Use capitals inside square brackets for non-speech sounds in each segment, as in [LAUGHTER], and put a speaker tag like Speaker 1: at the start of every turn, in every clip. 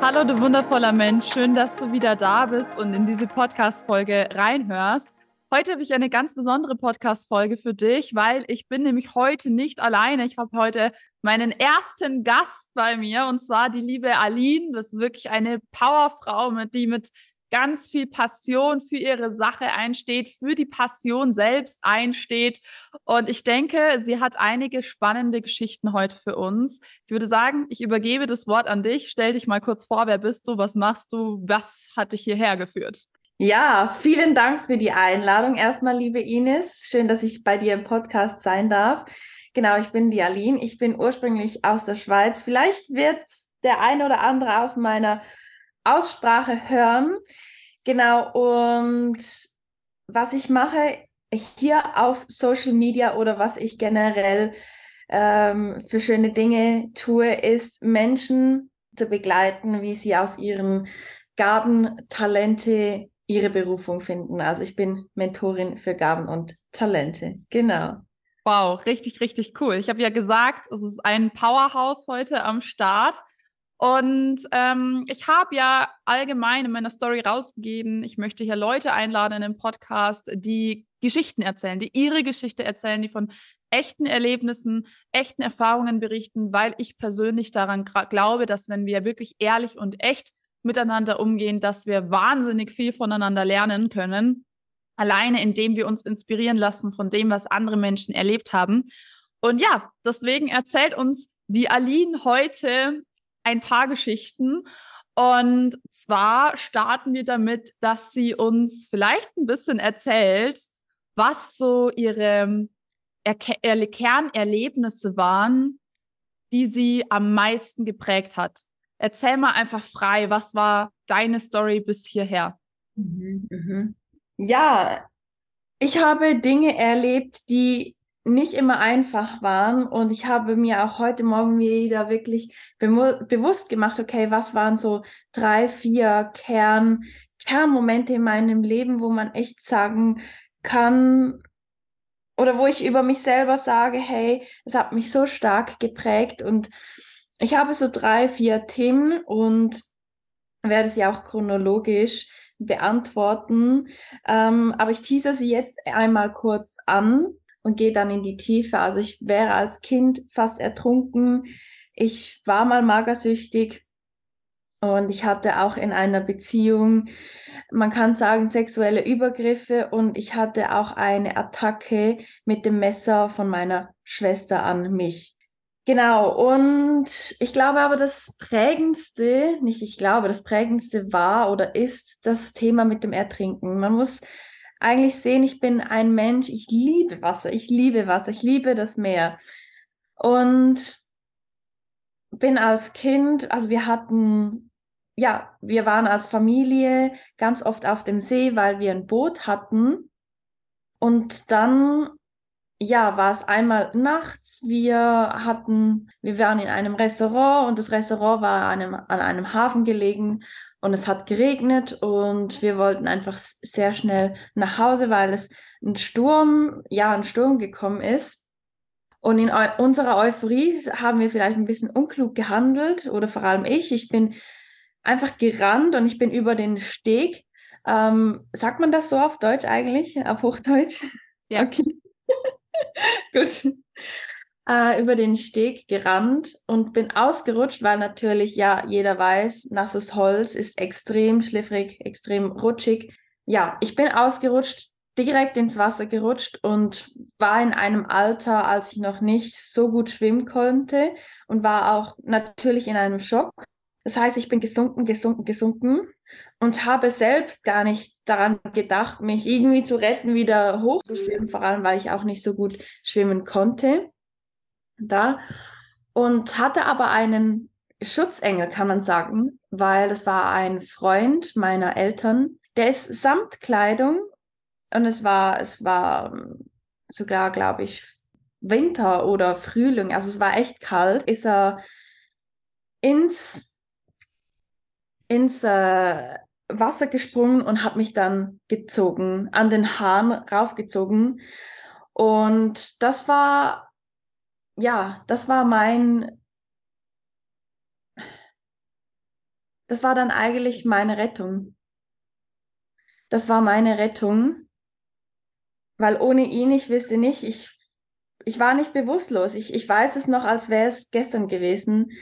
Speaker 1: Hallo, du wundervoller Mensch. Schön, dass du wieder da bist und in diese Podcast-Folge reinhörst. Heute habe ich eine ganz besondere Podcast-Folge für dich, weil ich bin nämlich heute nicht alleine. Ich habe heute meinen ersten Gast bei mir und zwar die liebe Aline. Das ist wirklich eine Powerfrau, mit die mit ganz viel Passion für ihre Sache einsteht, für die Passion selbst einsteht. Und ich denke, sie hat einige spannende Geschichten heute für uns. Ich würde sagen, ich übergebe das Wort an dich. Stell dich mal kurz vor, wer bist du, was machst du, was hat dich hierher geführt?
Speaker 2: Ja, vielen Dank für die Einladung. Erstmal, liebe Ines, schön, dass ich bei dir im Podcast sein darf. Genau, ich bin die Aline. Ich bin ursprünglich aus der Schweiz. Vielleicht wird der eine oder andere aus meiner Aussprache hören. Genau, und was ich mache hier auf Social Media oder was ich generell ähm, für schöne Dinge tue, ist Menschen zu begleiten, wie sie aus ihren Gaben, Talente ihre Berufung finden. Also ich bin Mentorin für Gaben und Talente. Genau.
Speaker 1: Wow, richtig, richtig cool. Ich habe ja gesagt, es ist ein Powerhouse heute am Start. Und ähm, ich habe ja allgemein in meiner Story rausgegeben, ich möchte hier Leute einladen in den Podcast, die Geschichten erzählen, die ihre Geschichte erzählen, die von echten Erlebnissen, echten Erfahrungen berichten, weil ich persönlich daran glaube, dass wenn wir wirklich ehrlich und echt miteinander umgehen, dass wir wahnsinnig viel voneinander lernen können, alleine indem wir uns inspirieren lassen von dem, was andere Menschen erlebt haben. Und ja, deswegen erzählt uns die Aline heute ein paar Geschichten. Und zwar starten wir damit, dass sie uns vielleicht ein bisschen erzählt, was so ihre er Kernerlebnisse waren, die sie am meisten geprägt hat. Erzähl mal einfach frei, was war deine Story bis hierher?
Speaker 2: Mhm, mhm. Ja, ich habe Dinge erlebt, die nicht immer einfach waren. Und ich habe mir auch heute Morgen wieder wirklich bewusst gemacht, okay, was waren so drei, vier Kern, Kernmomente in meinem Leben, wo man echt sagen kann, oder wo ich über mich selber sage, hey, es hat mich so stark geprägt. Und ich habe so drei, vier Themen und werde sie auch chronologisch beantworten. Ähm, aber ich teaser sie jetzt einmal kurz an und gehe dann in die Tiefe. Also ich wäre als Kind fast ertrunken. Ich war mal magersüchtig und ich hatte auch in einer Beziehung, man kann sagen, sexuelle Übergriffe und ich hatte auch eine Attacke mit dem Messer von meiner Schwester an mich. Genau, und ich glaube aber, das prägendste, nicht ich glaube, das prägendste war oder ist das Thema mit dem Ertrinken. Man muss eigentlich sehen, ich bin ein Mensch, ich liebe Wasser, ich liebe Wasser, ich liebe das Meer. Und bin als Kind, also wir hatten, ja, wir waren als Familie ganz oft auf dem See, weil wir ein Boot hatten. Und dann, ja, war es einmal nachts, wir hatten, wir waren in einem Restaurant und das Restaurant war an einem, an einem Hafen gelegen und es hat geregnet und wir wollten einfach sehr schnell nach Hause, weil es ein Sturm, ja, ein Sturm gekommen ist. Und in eu unserer Euphorie haben wir vielleicht ein bisschen unklug gehandelt oder vor allem ich. Ich bin einfach gerannt und ich bin über den Steg. Ähm, sagt man das so auf Deutsch eigentlich? Auf Hochdeutsch?
Speaker 1: Ja. Okay. [LAUGHS]
Speaker 2: Gut äh, über den Steg gerannt und bin ausgerutscht, weil natürlich, ja, jeder weiß, nasses Holz ist extrem schliffrig, extrem rutschig. Ja, ich bin ausgerutscht, direkt ins Wasser gerutscht und war in einem Alter, als ich noch nicht so gut schwimmen konnte und war auch natürlich in einem Schock. Das heißt, ich bin gesunken, gesunken, gesunken und habe selbst gar nicht daran gedacht, mich irgendwie zu retten, wieder hochzuschwimmen, vor allem weil ich auch nicht so gut schwimmen konnte da und hatte aber einen Schutzengel, kann man sagen, weil das war ein Freund meiner Eltern. Der ist samt Kleidung und es war, es war sogar, glaube ich, Winter oder Frühling, also es war echt kalt, ist er ins, ins äh, Wasser gesprungen und hat mich dann gezogen, an den Haaren raufgezogen. Und das war ja, das war mein, das war dann eigentlich meine Rettung. Das war meine Rettung, weil ohne ihn, ich wüsste nicht, ich, ich war nicht bewusstlos. Ich, ich weiß es noch, als wäre es gestern gewesen.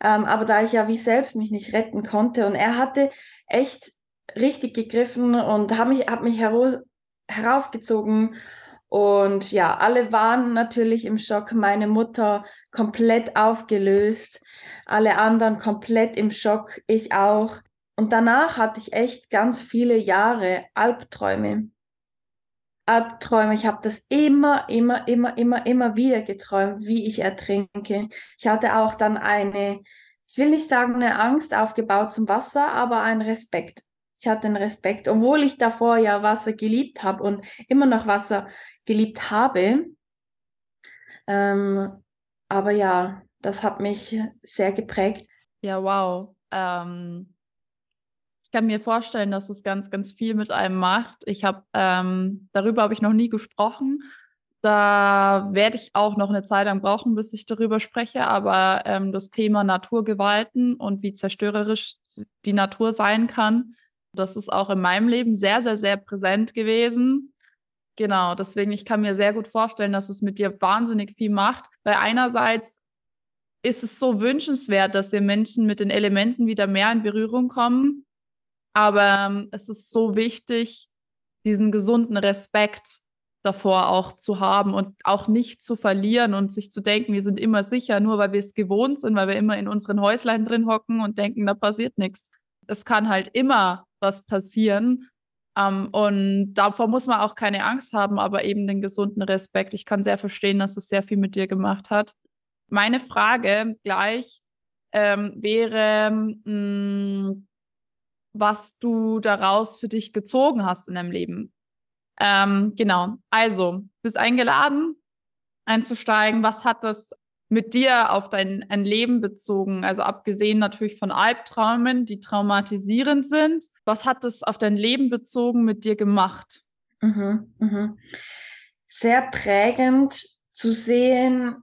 Speaker 2: Ähm, aber da ich ja wie selbst mich nicht retten konnte und er hatte echt richtig gegriffen und hat mich, hat mich heraufgezogen und ja, alle waren natürlich im Schock. Meine Mutter komplett aufgelöst, alle anderen komplett im Schock, ich auch. Und danach hatte ich echt ganz viele Jahre Albträume. Albträume, ich habe das immer, immer, immer, immer, immer wieder geträumt, wie ich ertrinke. Ich hatte auch dann eine, ich will nicht sagen eine Angst aufgebaut zum Wasser, aber ein Respekt. Ich hatte einen Respekt, obwohl ich davor ja Wasser geliebt habe und immer noch Wasser geliebt habe. Ähm, aber ja, das hat mich sehr geprägt.
Speaker 1: Ja, wow. Ähm, ich kann mir vorstellen, dass es ganz, ganz viel mit einem macht. Ich habe ähm, darüber habe ich noch nie gesprochen. Da werde ich auch noch eine Zeit lang brauchen, bis ich darüber spreche. Aber ähm, das Thema Naturgewalten und wie zerstörerisch die Natur sein kann, das ist auch in meinem Leben sehr, sehr, sehr präsent gewesen. Genau, deswegen, ich kann mir sehr gut vorstellen, dass es mit dir wahnsinnig viel macht, weil einerseits ist es so wünschenswert, dass wir Menschen mit den Elementen wieder mehr in Berührung kommen, aber ähm, es ist so wichtig, diesen gesunden Respekt davor auch zu haben und auch nicht zu verlieren und sich zu denken, wir sind immer sicher, nur weil wir es gewohnt sind, weil wir immer in unseren Häuslein drin hocken und denken, da passiert nichts. Es kann halt immer was passieren um, ähm, und davor muss man auch keine Angst haben, aber eben den gesunden Respekt. Ich kann sehr verstehen, dass es sehr viel mit dir gemacht hat. Meine Frage gleich ähm, wäre, mh, mm, was du daraus für dich gezogen hast in deinem Leben. Ähm, genau. Also, du bist eingeladen, einzusteigen. Was hat das mit dir auf dein ein Leben bezogen? Also abgesehen natürlich von Albträumen, die traumatisierend sind. Was hat das auf dein Leben bezogen mit dir gemacht?
Speaker 2: Mhm, mhm. Sehr prägend zu sehen,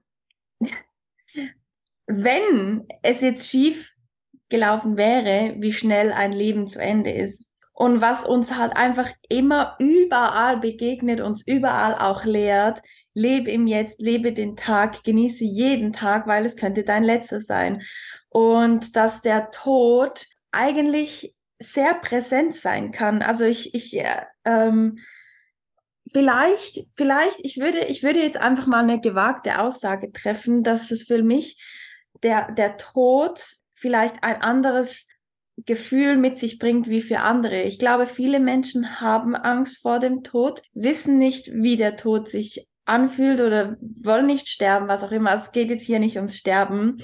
Speaker 2: wenn es jetzt schief gelaufen wäre, wie schnell ein Leben zu Ende ist. Und was uns halt einfach immer überall begegnet, uns überall auch lehrt, lebe im Jetzt, lebe den Tag, genieße jeden Tag, weil es könnte dein letzter sein. Und dass der Tod eigentlich sehr präsent sein kann. Also ich, ich ähm, vielleicht, vielleicht, ich würde, ich würde jetzt einfach mal eine gewagte Aussage treffen, dass es für mich der, der Tod vielleicht ein anderes Gefühl mit sich bringt wie für andere. Ich glaube, viele Menschen haben Angst vor dem Tod, wissen nicht, wie der Tod sich anfühlt oder wollen nicht sterben, was auch immer. Es geht jetzt hier nicht ums Sterben.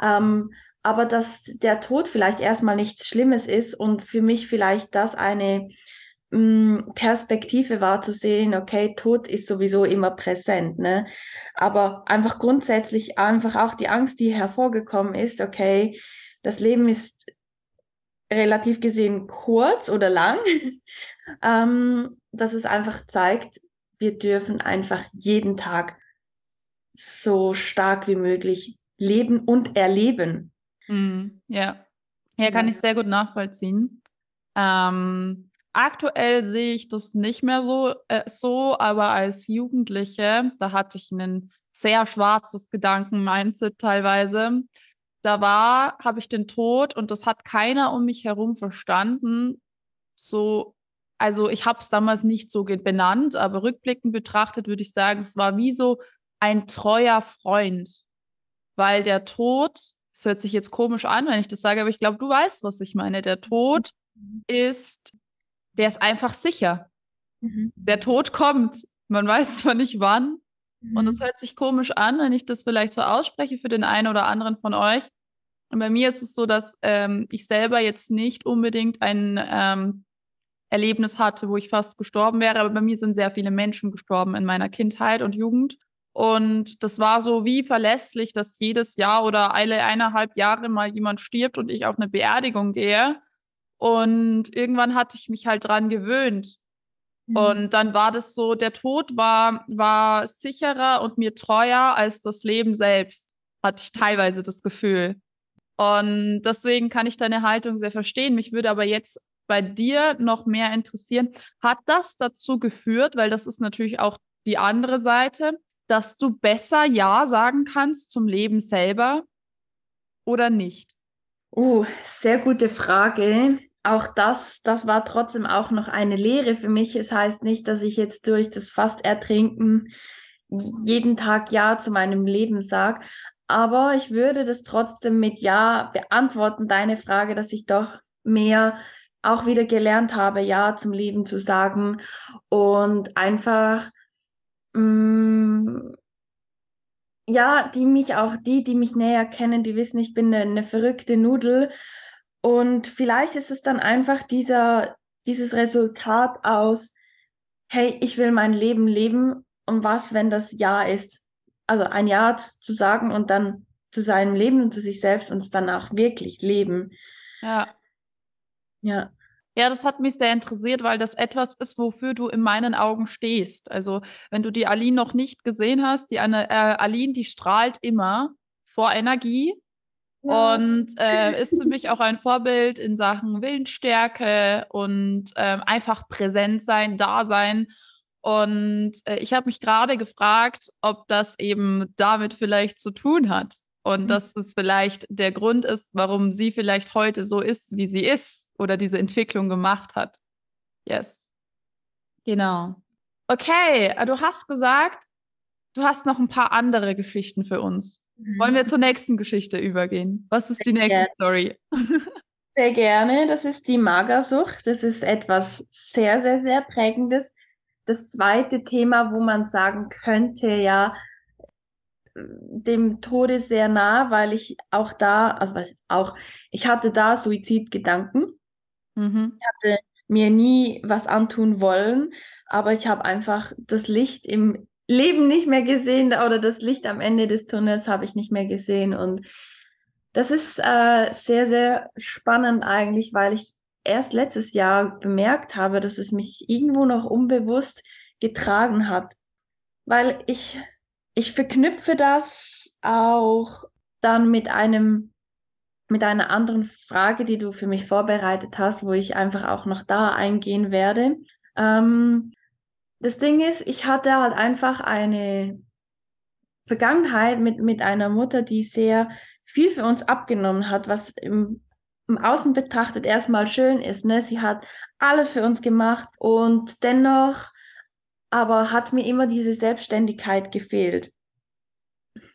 Speaker 2: Ähm, aber dass der Tod vielleicht erstmal nichts Schlimmes ist und für mich vielleicht das eine mh, mm, Perspektive war zu sehen, okay, Tod ist sowieso immer präsent, ne? Aber einfach grundsätzlich einfach auch die Angst, die hervorgekommen ist, okay, das Leben ist relativ gesehen kurz oder lang, [LAUGHS] ähm, dass es einfach zeigt, wir dürfen einfach jeden Tag so stark wie möglich leben und erleben.
Speaker 1: Mm, ja. ja, kann ich sehr gut nachvollziehen. Ähm, aktuell sehe ich das nicht mehr so, äh, so, aber als Jugendliche, da hatte ich ein sehr schwarzes Gedanken-Mindset teilweise. Da war, habe ich den Tod und das hat keiner um mich herum verstanden, so also ich habe es damals nicht so benannt, aber rückblickend betrachtet würde ich sagen, es war wie so ein treuer Freund, weil der Tod, es hört sich jetzt komisch an, wenn ich das sage, aber ich glaube, du weißt, was ich meine. Der Tod mhm. ist, der ist einfach sicher. Mhm. Der Tod kommt. Man weiß zwar nicht wann. Mhm. Und es hört sich komisch an, wenn ich das vielleicht so ausspreche für den einen oder anderen von euch. Und bei mir ist es so, dass ähm, ich selber jetzt nicht unbedingt ein ähm, Erlebnis hatte, wo ich fast gestorben wäre. Aber bei mir sind sehr viele Menschen gestorben in meiner Kindheit und Jugend. Und das war so wie verlässlich, dass jedes Jahr oder alle eineinhalb Jahre mal jemand stirbt und ich auf eine Beerdigung gehe. Und irgendwann hatte ich mich halt dran gewöhnt. Mhm. Und dann war das so, der Tod war, war sicherer und mir treuer als das Leben selbst, hatte ich teilweise das Gefühl. Und deswegen kann ich deine Haltung sehr verstehen. Mich würde aber jetzt bei dir noch mehr interessieren, hat das dazu geführt, weil das ist natürlich auch die andere Seite, dass du besser Ja sagen kannst zum Leben selber oder nicht?
Speaker 2: Uh, sehr gute Frage. Auch das, das war trotzdem auch noch eine Lehre für mich. Es heißt nicht, dass ich jetzt durch das fast ertrinken jeden Tag Ja zu meinem Leben sage. Aber ich würde das trotzdem mit Ja beantworten, deine Frage, dass ich doch mehr auch wieder gelernt habe, Ja zum Leben zu sagen und einfach, mh, mm, ja, die mich auch, die, die mich näher kennen, die wissen, ich bin eine, eine verrückte Nudel. Und vielleicht ist es dann einfach dieser, dieses Resultat aus, hey, ich will mein Leben leben und was, wenn das Ja ist? Also ein Ja zu sagen und dann zu seinem Leben und zu sich selbst und es dann auch wirklich leben.
Speaker 1: Ja.
Speaker 2: Ja.
Speaker 1: Ja, das hat mich sehr interessiert, weil das etwas ist, wofür du in meinen Augen stehst. Also, wenn du die Aline noch nicht gesehen hast, die eine, äh, Aline, die strahlt immer vor Energie ja. und [LAUGHS] äh, ist für mich auch ein Vorbild in Sachen Willensstärke und äh, einfach präsent sein, da sein. Und äh, ich habe mich gerade gefragt, ob das eben damit vielleicht zu tun hat. Und mhm. dass es vielleicht der Grund ist, warum sie vielleicht heute so ist, wie sie ist oder diese Entwicklung gemacht hat. Yes. Genau. Okay, äh, du hast gesagt, du hast noch ein paar andere Geschichten für uns. Mhm. Wollen wir zur nächsten Geschichte übergehen? Was ist Sehr die nächste gerne. Story? [LAUGHS]
Speaker 2: Sehr gerne. Das ist die Magersucht. Das ist etwas sehr, sehr, sehr prägendes das zweite Thema, wo man sagen könnte, ja, dem Tode sehr nah, weil ich auch da, also auch, ich hatte da Suizidgedanken. Mhm. Ich hatte mir nie was antun wollen, aber ich habe einfach das Licht im Leben nicht mehr gesehen oder das Licht am Ende des Tunnels habe ich nicht mehr gesehen und das ist äh, sehr, sehr spannend eigentlich, weil ich erst letztes Jahr bemerkt habe, dass es mich irgendwo noch unbewusst getragen hat. Weil ich, ich verknüpfe das auch dann mit einem, mit einer anderen Frage, die du für mich vorbereitet hast, wo ich einfach auch noch da eingehen werde. Ähm, das Ding ist, ich hatte halt einfach eine Vergangenheit mit, mit einer Mutter, die sehr viel für uns abgenommen hat, was im im Außen betrachtet erstmal schön ist. Ne? Sie hat alles für uns gemacht und dennoch aber hat mir immer diese Selbstständigkeit gefehlt.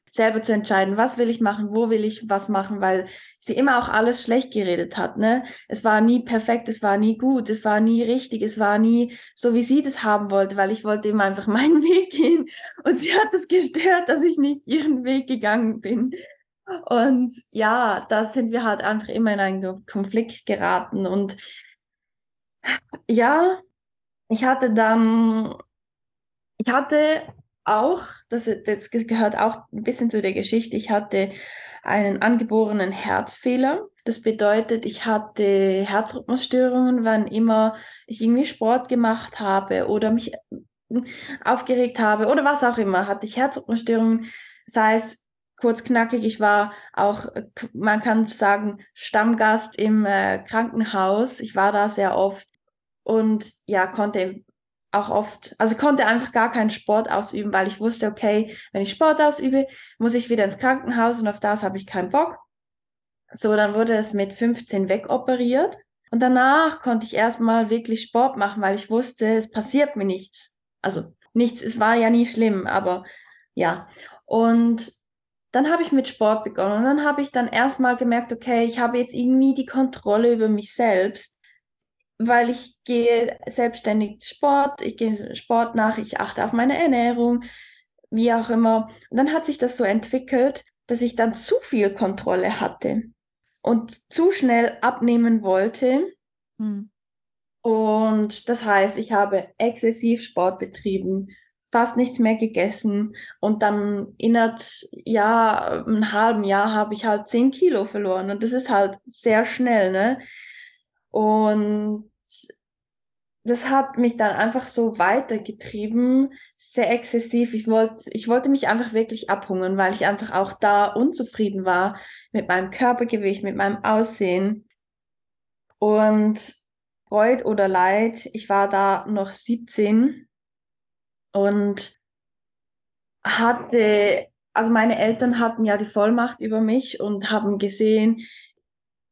Speaker 2: Selber zu entscheiden, was will ich machen, wo will ich was machen, weil sie immer auch alles schlecht geredet hat. Ne? Es war nie perfekt, es war nie gut, es war nie richtig, es war nie so, wie sie das haben wollte, weil ich wollte immer einfach [LAUGHS] meinen Weg gehen. Und sie hat es gestört, dass ich nicht ihren Weg gegangen bin. Und ja, da sind wir halt einfach immer in einen Konflikt geraten. Und ja, ich hatte dann, ich hatte auch, das, das gehört auch ein bisschen zu der Geschichte, ich hatte einen angeborenen Herzfehler. Das bedeutet, ich hatte Herzrhythmusstörungen, wann immer ich irgendwie Sport gemacht habe oder mich aufgeregt habe oder was auch immer, hatte ich Herzrhythmusstörungen. sei es kurz knackig. Ich war auch, man kann sagen, Stammgast im äh, Krankenhaus. Ich war da sehr oft und ja, konnte auch oft, also konnte einfach gar keinen Sport ausüben, weil ich wusste, okay, wenn ich Sport ausübe, muss ich wieder ins Krankenhaus und auf das habe ich keinen Bock. So, dann wurde es mit 15 wegoperiert. Und danach konnte ich erstmal wirklich Sport machen, weil ich wusste, es passiert mir nichts. Also nichts, es war ja nie schlimm, aber ja. Und dann habe ich mit Sport begonnen und dann habe ich dann erstmal gemerkt, okay, ich habe jetzt irgendwie die Kontrolle über mich selbst, weil ich gehe selbstständig Sport, ich gehe Sport nach, ich achte auf meine Ernährung, wie auch immer. Und dann hat sich das so entwickelt, dass ich dann zu viel Kontrolle hatte und zu schnell abnehmen wollte. Hm. Und das heißt, ich habe exzessiv Sport betrieben, fast nichts mehr gegessen und dann innerhalb ja einem halben Jahr habe ich halt zehn Kilo verloren und das ist halt sehr schnell, ne? Und das hat mich dann einfach so weitergetrieben, sehr exzessiv. Ich wollte, ich wollte mich einfach wirklich abhungern, weil ich einfach auch da unzufrieden war mit meinem Körpergewicht, mit meinem Aussehen. Und Freud oder Leid, ich war da noch 17 und hatte, also meine Eltern hatten ja die Vollmacht über mich und haben gesehen,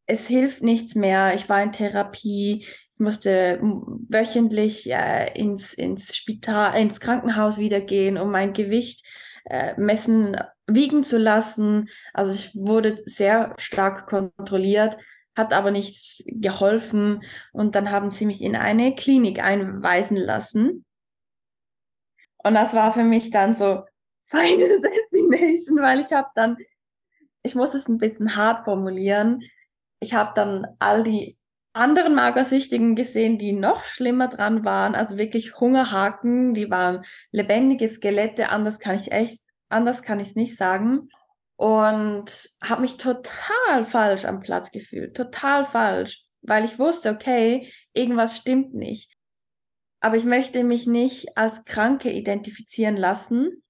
Speaker 2: es hilft nichts mehr. Ich war in Therapie, musste wöchentlich äh, ins, ins Spital, ins Krankenhaus wieder gehen, um mein Gewicht äh, messen, wiegen zu lassen. Also ich wurde sehr stark kontrolliert, hat aber nichts geholfen. Und dann haben sie mich in eine Klinik einweisen lassen. Und das war für mich dann so Final [LAUGHS] Destination, weil ich habe dann, ich muss es ein bisschen hart formulieren, ich habe dann all die anderen Magersüchtigen gesehen, die noch schlimmer dran waren, also wirklich Hungerhaken, die waren lebendige Skelette, anders kann ich echt, anders kann ich es nicht sagen. Und habe mich total falsch am Platz gefühlt, total falsch, weil ich wusste, okay, irgendwas stimmt nicht. Aber ich möchte mich nicht als Kranke identifizieren lassen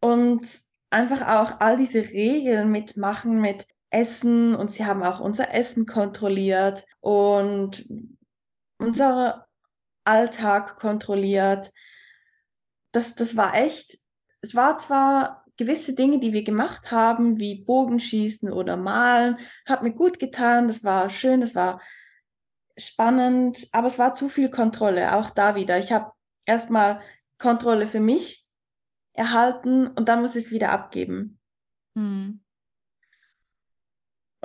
Speaker 2: und einfach auch all diese Regeln mitmachen mit Essen und sie haben auch unser Essen kontrolliert und unser Alltag kontrolliert. Das, das war echt, es war zwar gewisse Dinge, die wir gemacht haben, wie Bogenschießen oder Malen, hat mir gut getan, das war schön, das war spannend, aber es war zu viel Kontrolle, auch da wieder. Ich habe erstmal Kontrolle für mich erhalten und dann muss ich es wieder abgeben. Hm.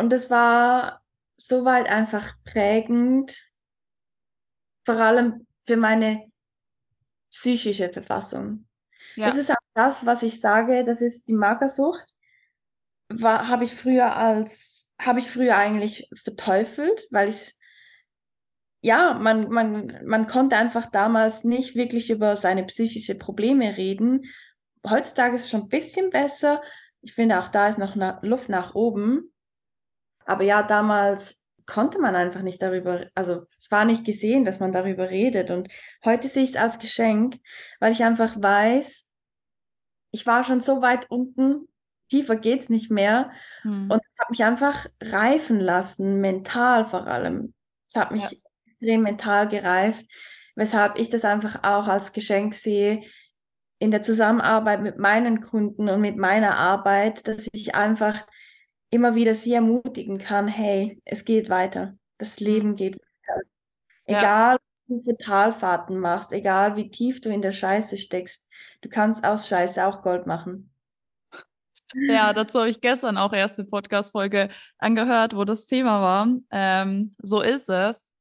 Speaker 2: Und es war soweit einfach prägend, vor allem für meine psychische Verfassung. Ja. Das ist auch das, was ich sage, das ist die Magersucht. Habe ich früher als, habe ich früher eigentlich verteufelt, weil ich ja, man, man, man konnte einfach damals nicht wirklich über seine psychische Probleme reden. Heutzutage ist es schon ein bisschen besser. Ich finde, auch da ist noch Luft nach oben. Aber ja, damals konnte man einfach nicht darüber, also es war nicht gesehen, dass man darüber redet. Und heute sehe ich es als Geschenk, weil ich einfach weiß, ich war schon so weit unten, tiefer geht es nicht mehr. Hm. Und es hat mich einfach reifen lassen, mental vor allem. Es hat mich ja. extrem mental gereift, weshalb ich das einfach auch als Geschenk sehe in der Zusammenarbeit mit meinen Kunden und mit meiner Arbeit, dass ich einfach immer wieder sie ermutigen kann, hey, es geht weiter. Das mhm. Leben geht weiter. Egal, ja. was du für Talfahrten machst, egal wie tief du in der Scheiße steckst, du kannst aus Scheiße auch Gold machen.
Speaker 1: Ja, dazu habe ich gestern auch erst eine Podcast-Folge angehört, wo das Thema war. Ähm, so ist es.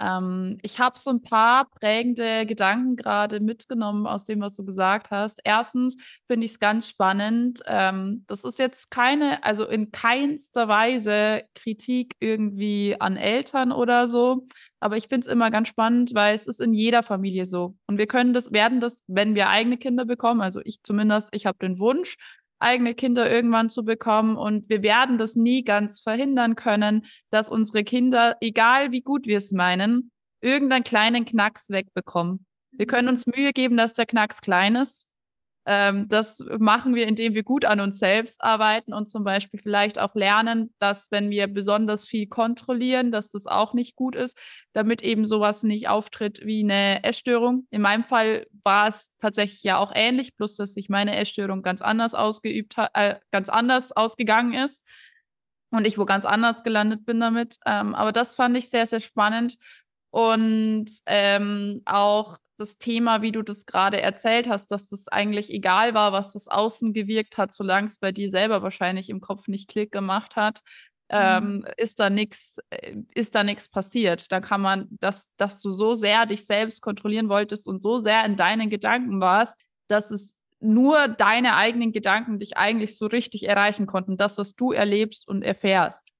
Speaker 1: Ähm, ich habe so ein paar prägende Gedanken gerade mitgenommen aus dem, was du gesagt hast. Erstens finde ich es ganz spannend. Ähm, das ist jetzt keine, also in keinster Weise Kritik irgendwie an Eltern oder so. Aber ich finde es immer ganz spannend, weil es ist in jeder Familie so. Und wir können das, werden das, wenn wir eigene Kinder bekommen, also ich zumindest, ich habe den Wunsch, eigene Kinder irgendwann zu bekommen. Und wir werden das nie ganz verhindern können, dass unsere Kinder, egal wie gut wir es meinen, irgendeinen kleinen Knacks wegbekommen. Wir können uns Mühe geben, dass der Knacks klein ist. Ähm, das machen wir, indem wir gut an uns selbst arbeiten und zum Beispiel vielleicht auch lernen, dass wenn wir besonders viel kontrollieren, dass das auch nicht gut ist, damit eben sowas nicht auftritt wie eine Essstörung. In meinem Fall war es tatsächlich ja auch ähnlich, bloß dass sich meine Essstörung ganz anders ausgeübt hat, äh, ganz anders ausgegangen ist und ich wo ganz anders gelandet bin damit. Ähm, aber das fand ich sehr, sehr spannend. Und ähm, auch das Thema, wie du das gerade erzählt hast, dass das eigentlich egal war, was das außen gewirkt hat, solange es bei dir selber wahrscheinlich im Kopf nicht Klick gemacht hat, mhm. ähm, ist da nichts, äh, ist da nichts passiert. Da kann man, dass, dass du so sehr dich selbst kontrollieren wolltest und so sehr in deinen Gedanken warst, dass es nur deine eigenen Gedanken dich eigentlich so richtig erreichen konnten, das, was du erlebst und erfährst.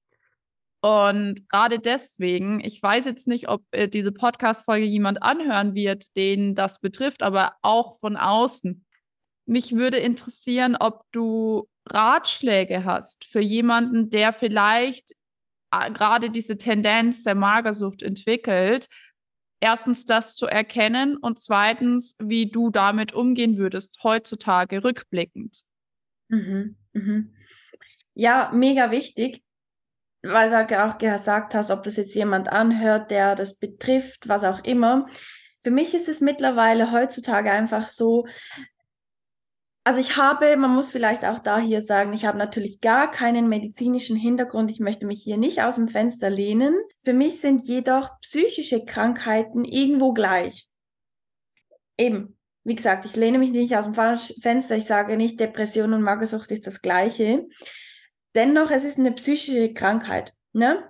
Speaker 1: Und gerade deswegen, ich weiß jetzt nicht, ob äh, diese Podcast-Folge jemand anhören wird, den das betrifft, aber auch von außen. Mich würde interessieren, ob du Ratschläge hast für jemanden, der vielleicht äh, gerade diese Tendenz der Magersucht entwickelt, erstens das zu erkennen und zweitens, wie du damit umgehen würdest, heutzutage rückblickend.
Speaker 2: Mhm, mhm. Ja, mega wichtig, weil du auch gesagt hast, ob das jetzt jemand anhört, der das betrifft, was auch immer. Für mich ist es mittlerweile heutzutage einfach so, also ich habe, man muss vielleicht auch da hier sagen, ich habe natürlich gar keinen medizinischen Hintergrund. Ich möchte mich hier nicht aus dem Fenster lehnen. Für mich sind jedoch psychische Krankheiten irgendwo gleich. Eben, wie gesagt, ich lehne mich nicht aus dem Fenster. Ich sage nicht, Depression und Magersucht ist das Gleiche. Dennoch, es ist eine psychische Krankheit. Ne?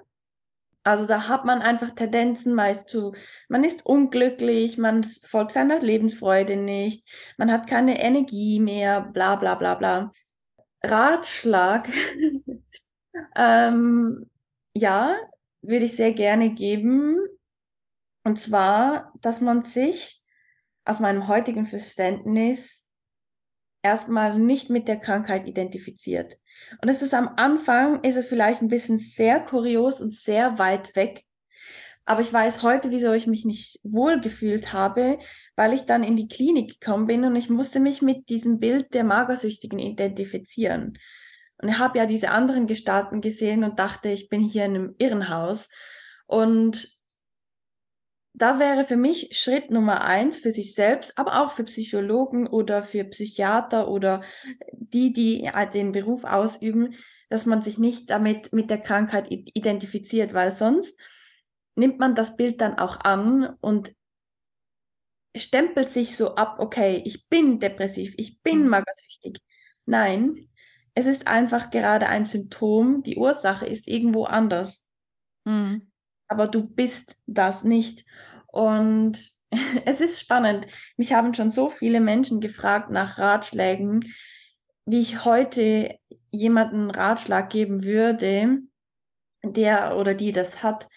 Speaker 2: Also da hat man einfach Tendenzen meist zu, man ist unglücklich, man folgt seiner Lebensfreude nicht, man hat keine Energie mehr, bla bla bla bla. Ratschlag, [LAUGHS] ähm, ja, würde ich sehr gerne geben. Und zwar, dass man sich aus meinem heutigen Verständnis erstmal nicht mit der Krankheit identifiziert. Und es ist am Anfang, ist es vielleicht ein bisschen sehr kurios und sehr weit weg. Aber ich weiß heute, wieso ich mich nicht wohl gefühlt habe, weil ich dann in die Klinik gekommen bin und ich musste mich mit diesem Bild der Magersüchtigen identifizieren. Und ich habe ja diese anderen Gestalten gesehen und dachte, ich bin hier in einem Irrenhaus. Und da wäre für mich Schritt Nummer eins für sich selbst, aber auch für Psychologen oder für Psychiater oder die, die den Beruf ausüben, dass man sich nicht damit mit der Krankheit identifiziert, weil sonst nimmt man das Bild dann auch an und stempelt sich so ab, okay, ich bin depressiv, ich bin mhm. magersüchtig. Nein, es ist einfach gerade ein Symptom, die Ursache ist irgendwo anders. Mhm aber du bist das nicht. Und [LAUGHS] es ist spannend. Mich haben schon so viele Menschen gefragt nach Ratschlägen, wie ich heute jemanden Ratschlag geben würde, der oder die das hat,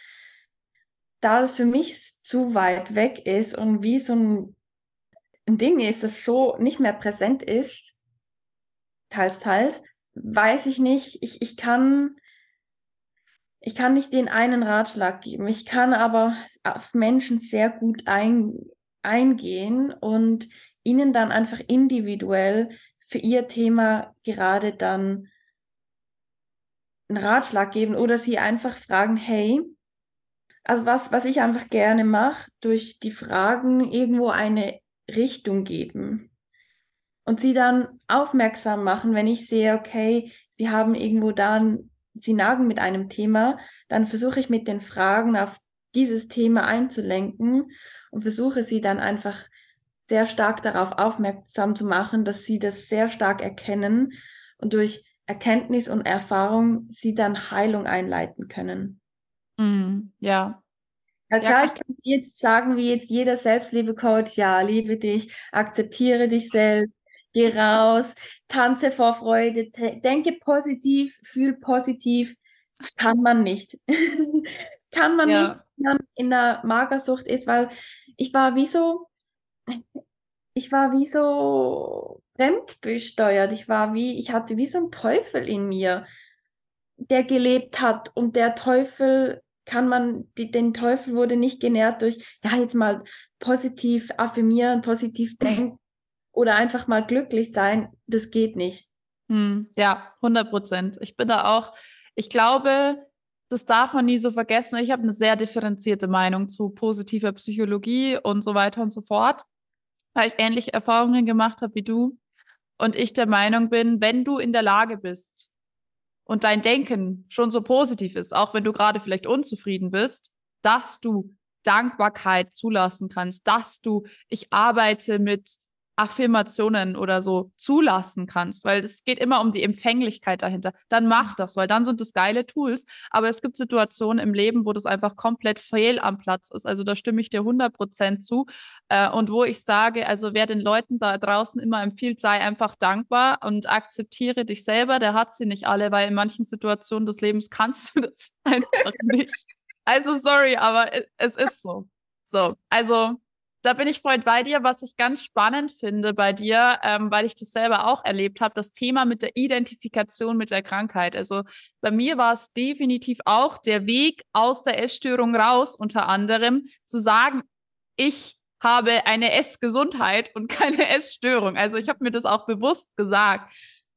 Speaker 2: da es für mich zu weit weg ist und wie so ein, Ding ist, das so nicht mehr präsent ist, teils, teils, weiß ich nicht. Ich, ich kann ich kann nicht den einen Ratschlag geben. Ich kann aber auf Menschen sehr gut ein, eingehen und ihnen dann einfach individuell für ihr Thema gerade dann einen Ratschlag geben oder sie einfach fragen, hey, also was, was ich einfach gerne mache, durch die Fragen irgendwo eine Richtung geben und sie dann aufmerksam machen, wenn ich sehe, okay, sie haben irgendwo da ein sie nagen mit einem Thema, dann versuche ich mit den Fragen auf dieses Thema einzulenken und versuche sie dann einfach sehr stark darauf aufmerksam zu machen, dass sie das sehr stark erkennen und durch Erkenntnis und Erfahrung sie dann Heilung einleiten können.
Speaker 1: Mm, ja.
Speaker 2: Ja, klar, ich kann jetzt sagen, wie jetzt jeder Selbstliebe-Coach, ja, liebe dich, akzeptiere dich selbst, geh raus, tanze vor Freude, denke positiv, fühl positiv. Kann man nicht. [LAUGHS] kann man ja. nicht, wenn man in der Magersucht ist, weil ich war wie so, ich war wie so fremdbesteuert. Ich war wie, ich hatte wie so ein Teufel in mir, der gelebt hat und der Teufel kann man, die, den Teufel wurde nicht genährt durch, ja, jetzt mal positiv affirmieren, positiv denken, [LAUGHS] oder einfach mal glücklich sein, das geht nicht.
Speaker 1: Hm, ja, 100 Prozent. Ich bin da auch, ich glaube, das darf man nie so vergessen. Ich habe eine sehr differenzierte Meinung zu positiver Psychologie und so weiter und so fort, weil ich ähnliche Erfahrungen gemacht habe wie du. Und ich der Meinung bin, wenn du in der Lage bist und dein Denken schon so positiv ist, auch wenn du gerade vielleicht unzufrieden bist, dass du Dankbarkeit zulassen kannst, dass du, ich arbeite mit Affirmationen oder so zulassen kannst, weil es geht immer um die Empfänglichkeit dahinter, dann mach das, weil dann sind es geile Tools. Aber es gibt Situationen im Leben, wo das einfach komplett fehl am Platz ist. Also da stimme ich dir 100% zu. Äh, und wo ich sage, also wer den Leuten da draußen immer empfiehlt, sei einfach dankbar und akzeptiere dich selber. Der hat sie nicht alle, weil in manchen Situationen des Lebens [LAUGHS] kannst du das einfach nicht. Also sorry, aber es ist so. So, also da bin ich voll bei dir. Was ich ganz spannend finde bei dir, ähm, weil ich das selber auch erlebt habe, das Thema mit der Identifikation mit der Krankheit. Also bei mir war es definitiv auch der Weg aus der Essstörung raus, unter anderem zu sagen, ich habe eine Essgesundheit und [LAUGHS] keine Essstörung. Also ich habe mir das auch bewusst gesagt,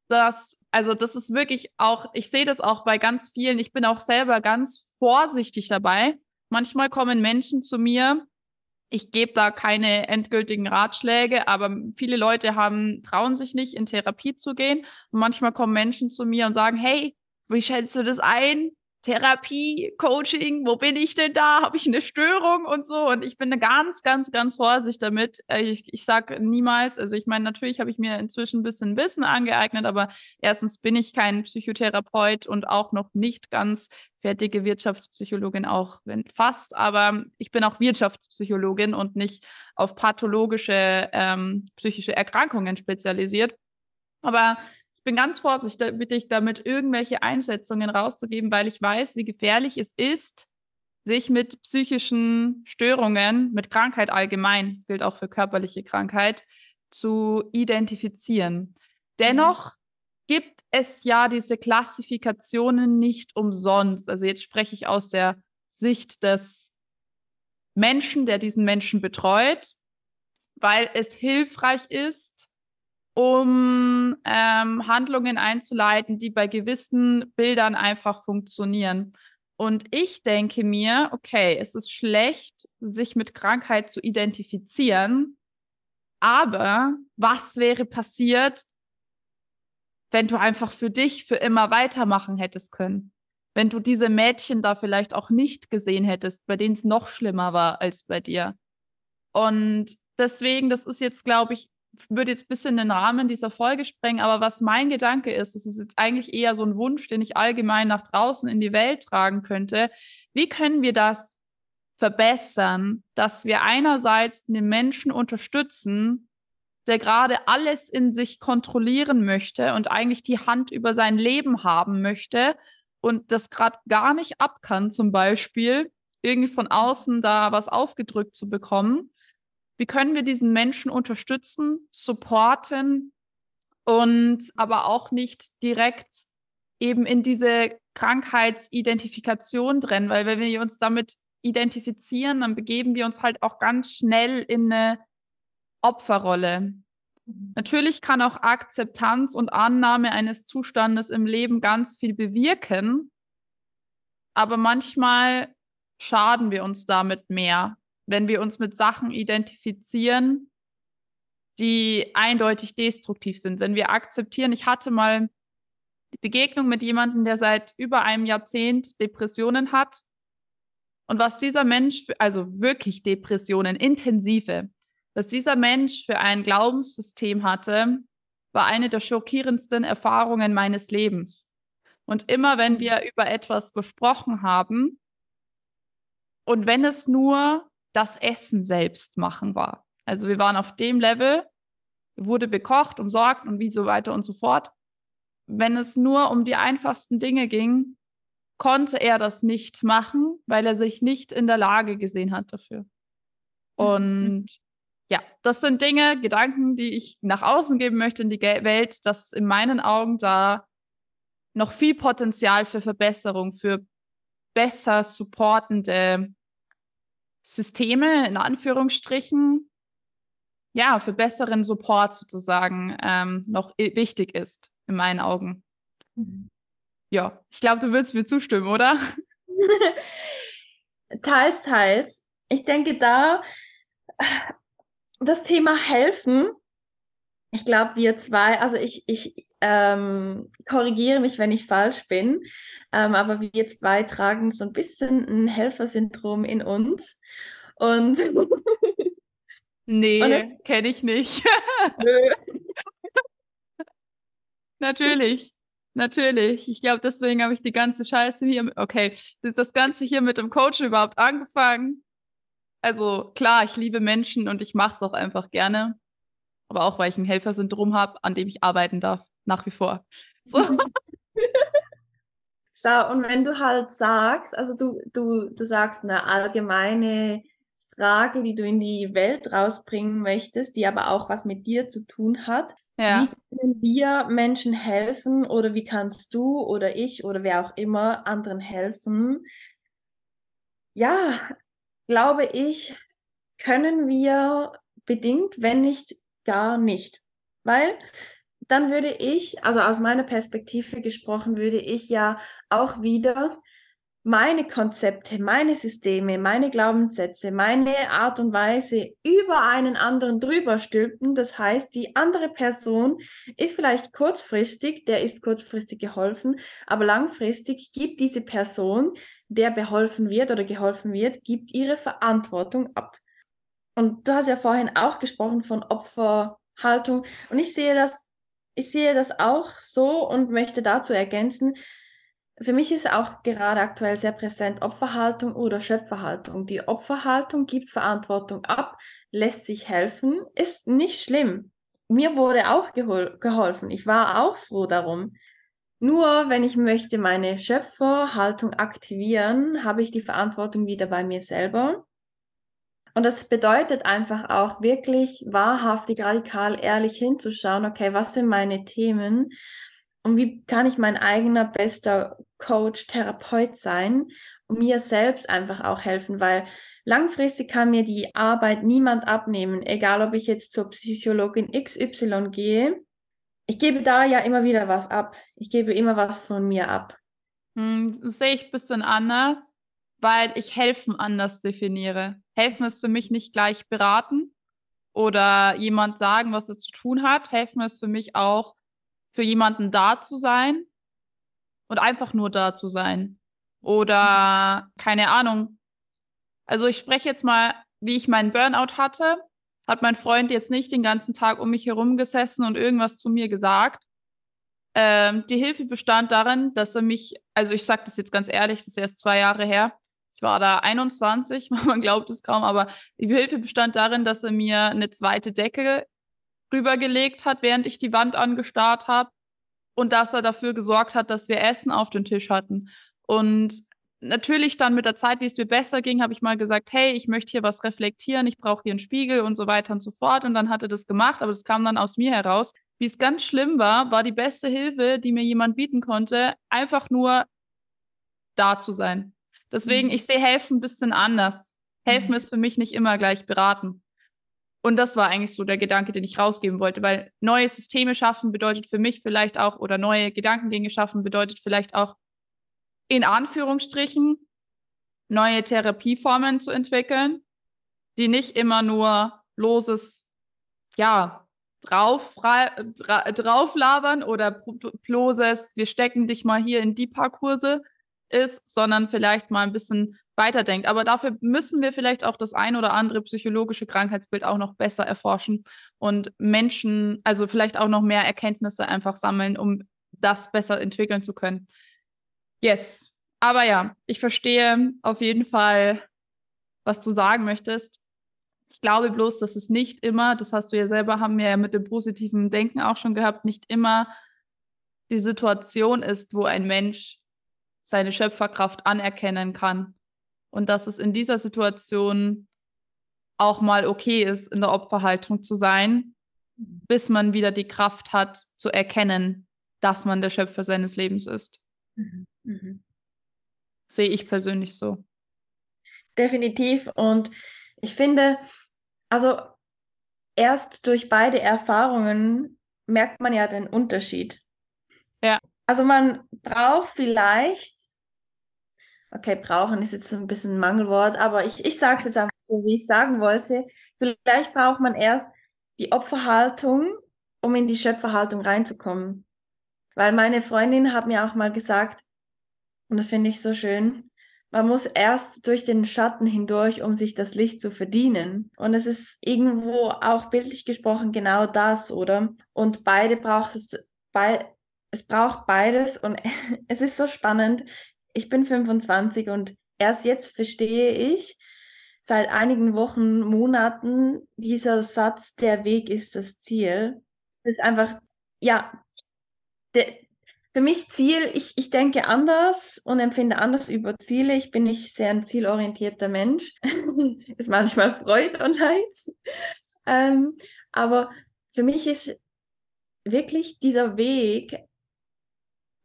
Speaker 1: dass, also das ist wirklich auch, ich sehe das auch bei ganz vielen, ich bin auch selber ganz vorsichtig dabei. Manchmal kommen Menschen zu mir, ich gebe da keine endgültigen Ratschläge, aber viele Leute haben, trauen sich nicht, in Therapie zu gehen. Und manchmal kommen Menschen zu mir und sagen, hey, wie schätzt du das ein? Therapie, Coaching, wo bin ich denn da? Habe ich eine Störung und so? Und ich bin ganz, ganz, ganz vorsichtig damit. Äh, ich, ich sage niemals, also ich meine, natürlich habe ich mir inzwischen ein bisschen Wissen angeeignet, aber erstens bin ich kein Psychotherapeut und auch noch nicht ganz fertige Wirtschaftspsychologin, auch wenn fast, aber ich bin auch Wirtschaftspsychologin und nicht auf pathologische ähm, psychische Erkrankungen spezialisiert. Aber ich bin ganz vorsichtig damit, irgendwelche Einschätzungen rauszugeben, weil ich weiß, wie gefährlich es ist, sich mit psychischen Störungen, mit Krankheit allgemein, das gilt auch für körperliche Krankheit, zu identifizieren. Dennoch gibt es ja diese Klassifikationen nicht umsonst. Also jetzt spreche ich aus der Sicht des Menschen, der diesen Menschen betreut, weil es hilfreich ist, um ähm, Handlungen einzuleiten, die bei gewissen Bildern einfach funktionieren. Und ich denke mir, okay, es ist schlecht, sich mit Krankheit zu identifizieren, aber was wäre passiert, wenn du einfach für dich für immer weitermachen hättest können? Wenn du diese Mädchen da vielleicht auch nicht gesehen hättest, bei denen es noch schlimmer war als bei dir. Und deswegen, das ist jetzt, glaube ich, würde jetzt ein bisschen den Rahmen dieser Folge sprengen, aber was mein Gedanke ist, das ist jetzt eigentlich eher so ein Wunsch, den ich allgemein nach draußen in die Welt tragen könnte. Wie können wir das verbessern, dass wir einerseits den Menschen unterstützen, der gerade alles in sich kontrollieren möchte und eigentlich die Hand über sein Leben haben möchte und das gerade gar nicht ab kann, zum Beispiel irgendwie von außen da was aufgedrückt zu bekommen wie können wir diesen Menschen unterstützen, supporten und aber auch nicht direkt eben in diese Krankheitsidentifikation drin, weil wenn wir uns damit identifizieren, dann begeben wir uns halt auch ganz schnell in eine Opferrolle. Mhm. Natürlich kann auch Akzeptanz und Annahme eines Zustandes im Leben ganz viel bewirken, aber manchmal schaden wir uns damit mehr, wenn wir uns mit Sachen identifizieren, die eindeutig destruktiv sind. Wenn wir akzeptieren, ich hatte mal die Begegnung mit jemandem, der seit über einem Jahrzehnt Depressionen hat. Und was dieser Mensch, für, also wirklich Depressionen, intensive, was dieser Mensch für ein Glaubenssystem hatte, war eine der schockierendsten Erfahrungen meines Lebens. Und immer wenn wir über etwas gesprochen haben, und wenn es nur das Essen selbst machen war. Also wir waren auf dem Level, wurde bekocht, umsorgt und wie so weiter und so fort. Wenn es nur um die einfachsten Dinge ging, konnte er das nicht machen, weil er sich nicht in der Lage gesehen hat dafür. Und ja, das sind Dinge, Gedanken, die ich nach außen geben möchte in die Welt, dass in meinen Augen da noch viel Potenzial für Verbesserung, für besser supportende Systeme in Anführungsstrichen ja für besseren Support sozusagen ähm, noch wichtig ist in meinen Augen. Mhm. Ja, ich glaube, du würdest mir zustimmen, oder? [LAUGHS]
Speaker 2: teils, teils. Ich denke da das Thema helfen. Ich glaube, wir zwei, also ich, ich ähm, korrigiere mich, wenn ich falsch bin, ähm, aber wir zwei tragen so ein bisschen ein Helfersyndrom in uns. Und [LAUGHS]
Speaker 1: nee, kenne ich nicht. [LAUGHS] Natürlich. Natürlich. Ich glaube, deswegen habe ich die ganze Scheiße hier. Okay, das Ganze hier mit dem Coach überhaupt angefangen. Also klar, ich liebe Menschen und ich mache es auch einfach gerne. Aber auch, weil ich ein Helfersyndrom habe, an dem ich arbeiten darf nach wie vor. So.
Speaker 2: Schau, und wenn du halt sagst, also du, du, du sagst eine allgemeine Frage, die du in die Welt rausbringen möchtest, die aber auch was mit dir zu tun hat. Ja. Wie können wir Menschen helfen oder wie kannst du oder ich oder wer auch immer anderen helfen? Ja, glaube ich, können wir bedingt, wenn nicht gar nicht. Weil dann würde ich, also aus meiner Perspektive gesprochen, würde ich ja auch wieder meine Konzepte, meine Systeme, meine Glaubenssätze, meine Art und Weise über einen anderen drüber stülpen. Das heißt, die andere Person ist vielleicht kurzfristig, der ist kurzfristig geholfen, aber langfristig gibt diese Person, der beholfen wird oder geholfen wird, gibt ihre Verantwortung ab. Und du hast ja vorhin auch gesprochen von Opferhaltung und ich sehe das ich sehe das auch so und möchte dazu ergänzen, für mich ist auch gerade aktuell sehr präsent Opferhaltung oder Schöpferhaltung. Die Opferhaltung gibt Verantwortung ab, lässt sich helfen, ist nicht schlimm. Mir wurde auch gehol geholfen. Ich war auch froh darum. Nur wenn ich möchte meine Schöpferhaltung aktivieren, habe ich die Verantwortung wieder bei mir selber. Und das bedeutet einfach auch wirklich wahrhaftig, radikal, ehrlich hinzuschauen, okay, was sind meine Themen? und wie kann ich mein eigener bester Coach, Therapeut sein und mir selbst einfach auch helfen, weil langfristig kann mir die Arbeit niemand abnehmen, egal ob ich jetzt zur Psychologin XY gehe. Ich gebe da ja immer wieder was ab. Ich gebe immer was von mir ab.
Speaker 1: Hm, sehe ich ein bisschen anders, weil ich helfen anders definiere. Helfen ist für mich nicht gleich beraten oder jemand sagen, was er zu tun hat. Helfen ist für mich auch für jemanden da zu sein und einfach nur da zu sein. Oder keine Ahnung. Also ich spreche jetzt mal, wie ich meinen Burnout hatte, hat mein Freund jetzt nicht den ganzen Tag um mich herum gesessen und irgendwas zu mir gesagt. Ähm, die Hilfe bestand darin, dass er mich, also ich sage das jetzt ganz ehrlich, das ist erst zwei Jahre her. Ich war da 21, [LAUGHS] man glaubt es kaum, aber die Hilfe bestand darin, dass er mir eine zweite Decke rübergelegt hat, während ich die Wand angestarrt habe. Und dass er dafür gesorgt hat, dass wir Essen auf dem Tisch hatten. Und natürlich dann mit der Zeit, wie es mir besser ging, habe ich mal gesagt, hey, ich möchte hier was reflektieren, ich brauche hier einen Spiegel und so weiter und so fort. Und dann hat er das gemacht, aber das kam dann aus mir heraus. Wie es ganz schlimm war, war die beste Hilfe, die mir jemand bieten konnte, einfach nur da zu sein. Deswegen, mhm. ich sehe helfen ein bisschen anders. Helfen mhm. ist für mich nicht immer gleich beraten. Und das war eigentlich so der Gedanke, den ich rausgeben wollte, weil neue Systeme schaffen bedeutet für mich vielleicht auch, oder neue Gedankengänge schaffen bedeutet vielleicht auch, in Anführungsstrichen, neue Therapieformen zu entwickeln, die nicht immer nur loses, ja, drauf, drauflabern oder bloßes, wir stecken dich mal hier in die paar Kurse ist, sondern vielleicht mal ein bisschen weiterdenkt. Aber dafür müssen wir vielleicht auch das ein oder andere psychologische Krankheitsbild auch noch besser erforschen und Menschen, also vielleicht auch noch mehr Erkenntnisse einfach sammeln, um das besser entwickeln zu können. Yes. Aber ja, ich verstehe auf jeden Fall, was du sagen möchtest. Ich glaube bloß, dass es nicht immer, das hast du ja selber, haben wir ja mit dem positiven Denken auch schon gehabt, nicht immer die Situation ist, wo ein Mensch seine Schöpferkraft anerkennen kann und dass es in dieser Situation auch mal okay ist, in der Opferhaltung zu sein, bis man wieder die Kraft hat zu erkennen, dass man der Schöpfer seines Lebens ist. Mhm. Mhm. Sehe ich persönlich so.
Speaker 2: Definitiv. Und ich finde, also erst durch beide Erfahrungen merkt man ja den Unterschied.
Speaker 1: Ja.
Speaker 2: Also man braucht vielleicht okay, brauchen ist jetzt ein bisschen ein Mangelwort, aber ich, ich sage es jetzt einfach so, wie ich sagen wollte. Vielleicht braucht man erst die Opferhaltung, um in die Schöpferhaltung reinzukommen. Weil meine Freundin hat mir auch mal gesagt, und das finde ich so schön, man muss erst durch den Schatten hindurch, um sich das Licht zu verdienen. Und es ist irgendwo auch bildlich gesprochen genau das, oder? Und beide braucht es, be es braucht beides und [LAUGHS] es ist so spannend ich bin 25 und erst jetzt verstehe ich seit einigen Wochen, Monaten dieser Satz, der Weg ist das Ziel. Das ist einfach, ja, der, für mich Ziel, ich, ich denke anders und empfinde anders über Ziele. Ich bin nicht sehr ein zielorientierter Mensch. [LAUGHS] ist manchmal Freude und Leid. Ähm, aber für mich ist wirklich dieser Weg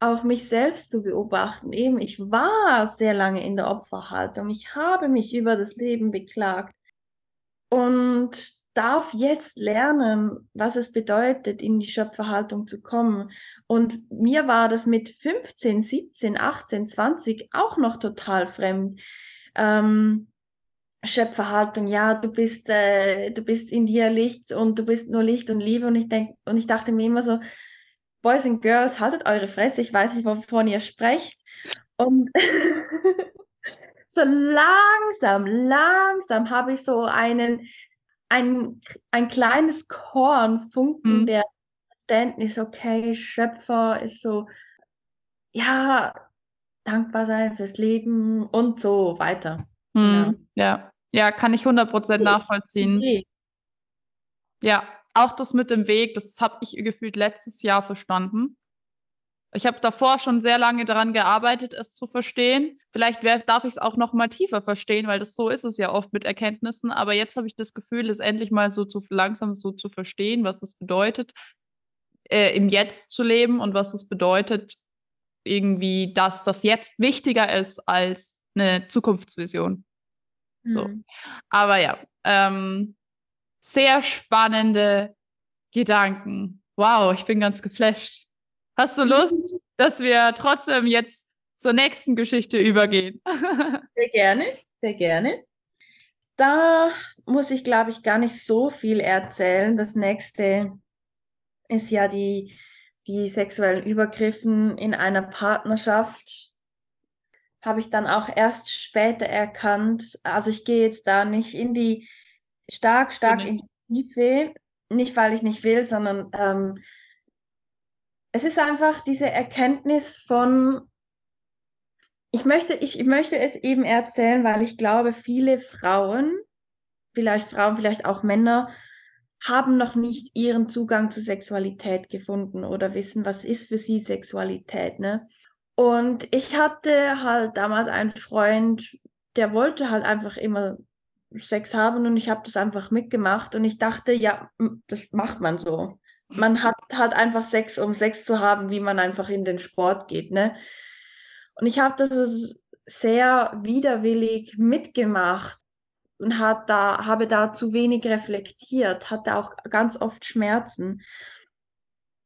Speaker 2: auch mich selbst zu beobachten. Eben, ich war sehr lange in der Opferhaltung. Ich habe mich über das Leben beklagt. und darf jetzt lernen, was es bedeutet, in die Schöpferhaltung zu kommen. Und mir war das mit 15, 17, 18, 20 auch noch total fremd. Ähm, Schöpferhaltung, ja, du bist, äh, du bist in dir Licht und du bist nur Licht und Liebe. Und ich denk, und ich dachte mir immer so, Boys and Girls, haltet eure Fresse, ich weiß nicht, wovon ihr sprecht. Und [LAUGHS] so langsam, langsam habe ich so einen ein, ein kleines Korn, Funken mhm. der Verständnis, okay, Schöpfer ist so, ja, dankbar sein fürs Leben und so weiter.
Speaker 1: Mhm. Genau. Ja. ja, kann ich 100% nachvollziehen. Okay. Ja, auch das mit dem Weg, das habe ich gefühlt letztes Jahr verstanden. Ich habe davor schon sehr lange daran gearbeitet, es zu verstehen. Vielleicht darf ich es auch noch mal tiefer verstehen, weil das so ist es ja oft mit Erkenntnissen. Aber jetzt habe ich das Gefühl, es endlich mal so zu langsam so zu verstehen, was es bedeutet, äh, im Jetzt zu leben und was es bedeutet, irgendwie, dass das Jetzt wichtiger ist als eine Zukunftsvision. Mhm. So. Aber ja, ähm, sehr spannende Gedanken. Wow, ich bin ganz geflasht. Hast du Lust, [LAUGHS] dass wir trotzdem jetzt zur nächsten Geschichte übergehen? [LAUGHS]
Speaker 2: Sehr gerne, sehr gerne. Da muss ich, glaube ich, gar nicht so viel erzählen. Das nächste ist ja die, die sexuellen Übergriffen in einer Partnerschaft. Habe ich dann auch erst später erkannt. Also ich gehe jetzt da nicht in die stark, stark in die Tiefe. Nicht, weil ich nicht will, sondern ähm, es ist einfach diese Erkenntnis von, ich möchte, ich, möchte es eben erzählen, weil ich glaube, viele Frauen, vielleicht Frauen, vielleicht auch Männer, haben noch nicht ihren Zugang zur Sexualität gefunden oder wissen, was ist für sie Sexualität. Ne? Und ich hatte halt damals einen Freund, der wollte halt einfach immer Sex haben und ich habe das einfach mitgemacht und ich dachte, ja, das macht man so man hat halt einfach Sex, um Sex zu haben, wie man einfach in den Sport geht, ne? Und ich habe das sehr widerwillig mitgemacht und hat da, habe da zu wenig reflektiert, hatte auch ganz oft Schmerzen,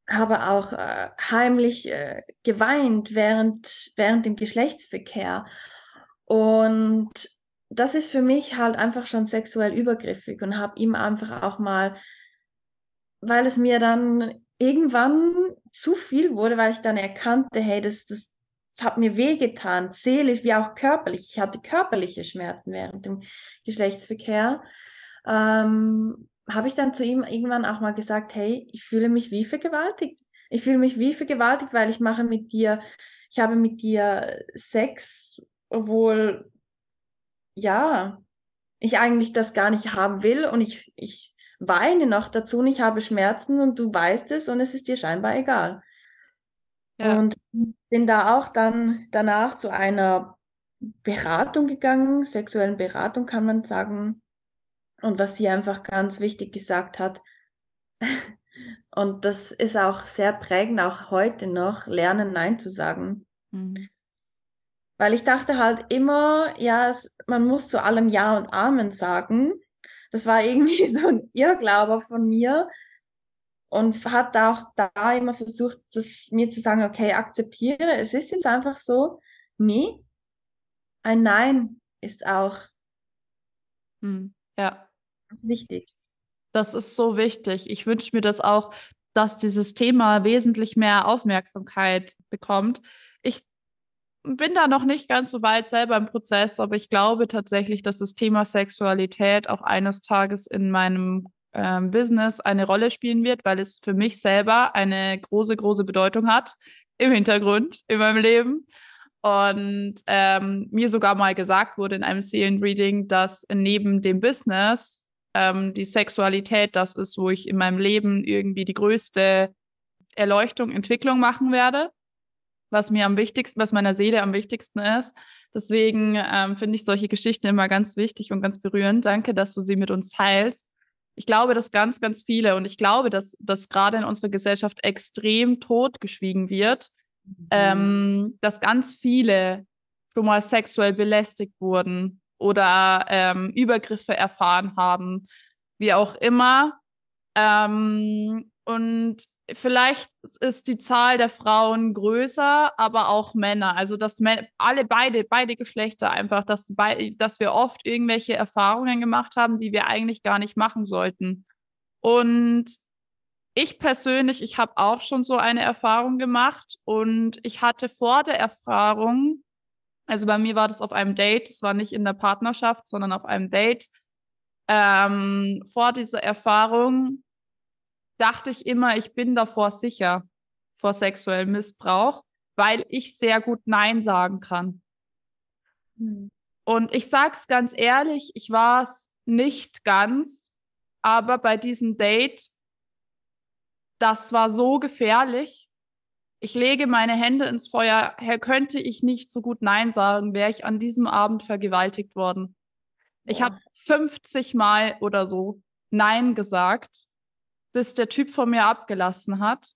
Speaker 2: habe auch äh, heimlich äh, geweint während, während dem Geschlechtsverkehr. Und das ist für mich halt einfach schon sexuell übergriffig und habe ihm einfach auch mal weil es mir dann irgendwann zu viel wurde, weil ich dann erkannte, hey, das, das, das hat mir wehgetan, seelisch wie auch körperlich. Ich hatte körperliche Schmerzen während dem Geschlechtsverkehr. Ähm, habe ich dann zu ihm irgendwann auch mal gesagt, hey, ich fühle mich wie vergewaltigt. Ich fühle mich wie vergewaltigt, weil ich mache mit dir, ich habe mit dir Sex, obwohl, ja, ich eigentlich das gar nicht haben will und ich, ich weine noch dazu und ich habe Schmerzen und du weißt es und es ist dir scheinbar egal. Ja. Und bin da auch dann danach zu einer Beratung gegangen, sexuellen Beratung kann man sagen. Und was sie einfach ganz wichtig gesagt hat, [LAUGHS] und das ist auch sehr prägend, auch heute noch, lernen Nein zu sagen. Mhm. Weil ich dachte halt immer, ja, es, man muss zu allem Ja und Amen sagen das war irgendwie [LAUGHS] so ein Irrglaube von mir und hat auch da immer versucht, das mir zu sagen, okay, akzeptiere, es ist jetzt einfach so. Nee, ein Nein ist auch
Speaker 1: hm, ja.
Speaker 2: wichtig.
Speaker 1: Das ist so wichtig. Ich wünsche mir das auch, dass dieses Thema wesentlich mehr Aufmerksamkeit bekommt. Bin da noch nicht ganz so weit selber im Prozess, aber ich glaube tatsächlich, dass das Thema Sexualität auch eines Tages in meinem ähm, Business eine Rolle spielen wird, weil es für mich selber eine große, große Bedeutung hat im Hintergrund in meinem Leben. Und ähm, mir sogar mal gesagt wurde in einem Seelenreading, dass neben dem Business ähm, die Sexualität das ist, wo ich in meinem Leben irgendwie die größte Erleuchtung, Entwicklung machen werde was mir am wichtigsten, was meiner Seele am wichtigsten ist. Deswegen ähm, finde ich solche Geschichten immer ganz wichtig und ganz berührend. Danke, dass du sie mit uns teilst. Ich glaube, dass ganz, ganz viele und ich glaube, dass das gerade in unserer Gesellschaft extrem totgeschwiegen wird, mhm. ähm, dass ganz viele schon mal sexuell belästigt wurden oder ähm, Übergriffe erfahren haben, wie auch immer. Ähm, und vielleicht ist die Zahl der Frauen größer, aber auch Männer. Also dass alle beide, beide Geschlechter einfach, dass, dass wir oft irgendwelche Erfahrungen gemacht haben, die wir eigentlich gar nicht machen sollten. Und ich persönlich, ich habe auch schon so eine Erfahrung gemacht und ich hatte vor der Erfahrung, also bei mir war das auf einem Date, es war nicht in der Partnerschaft, sondern auf einem Date. Ähm, vor dieser Erfahrung dachte ich immer, ich bin davor sicher vor sexuellem Missbrauch, weil ich sehr gut Nein sagen kann. Mhm. Und ich sage es ganz ehrlich, ich war es nicht ganz, aber bei diesem Date, das war so gefährlich. Ich lege meine Hände ins Feuer. Herr, könnte ich nicht so gut Nein sagen, wäre ich an diesem Abend vergewaltigt worden. Ich ja. habe 50 Mal oder so Nein gesagt bis der Typ von mir abgelassen hat.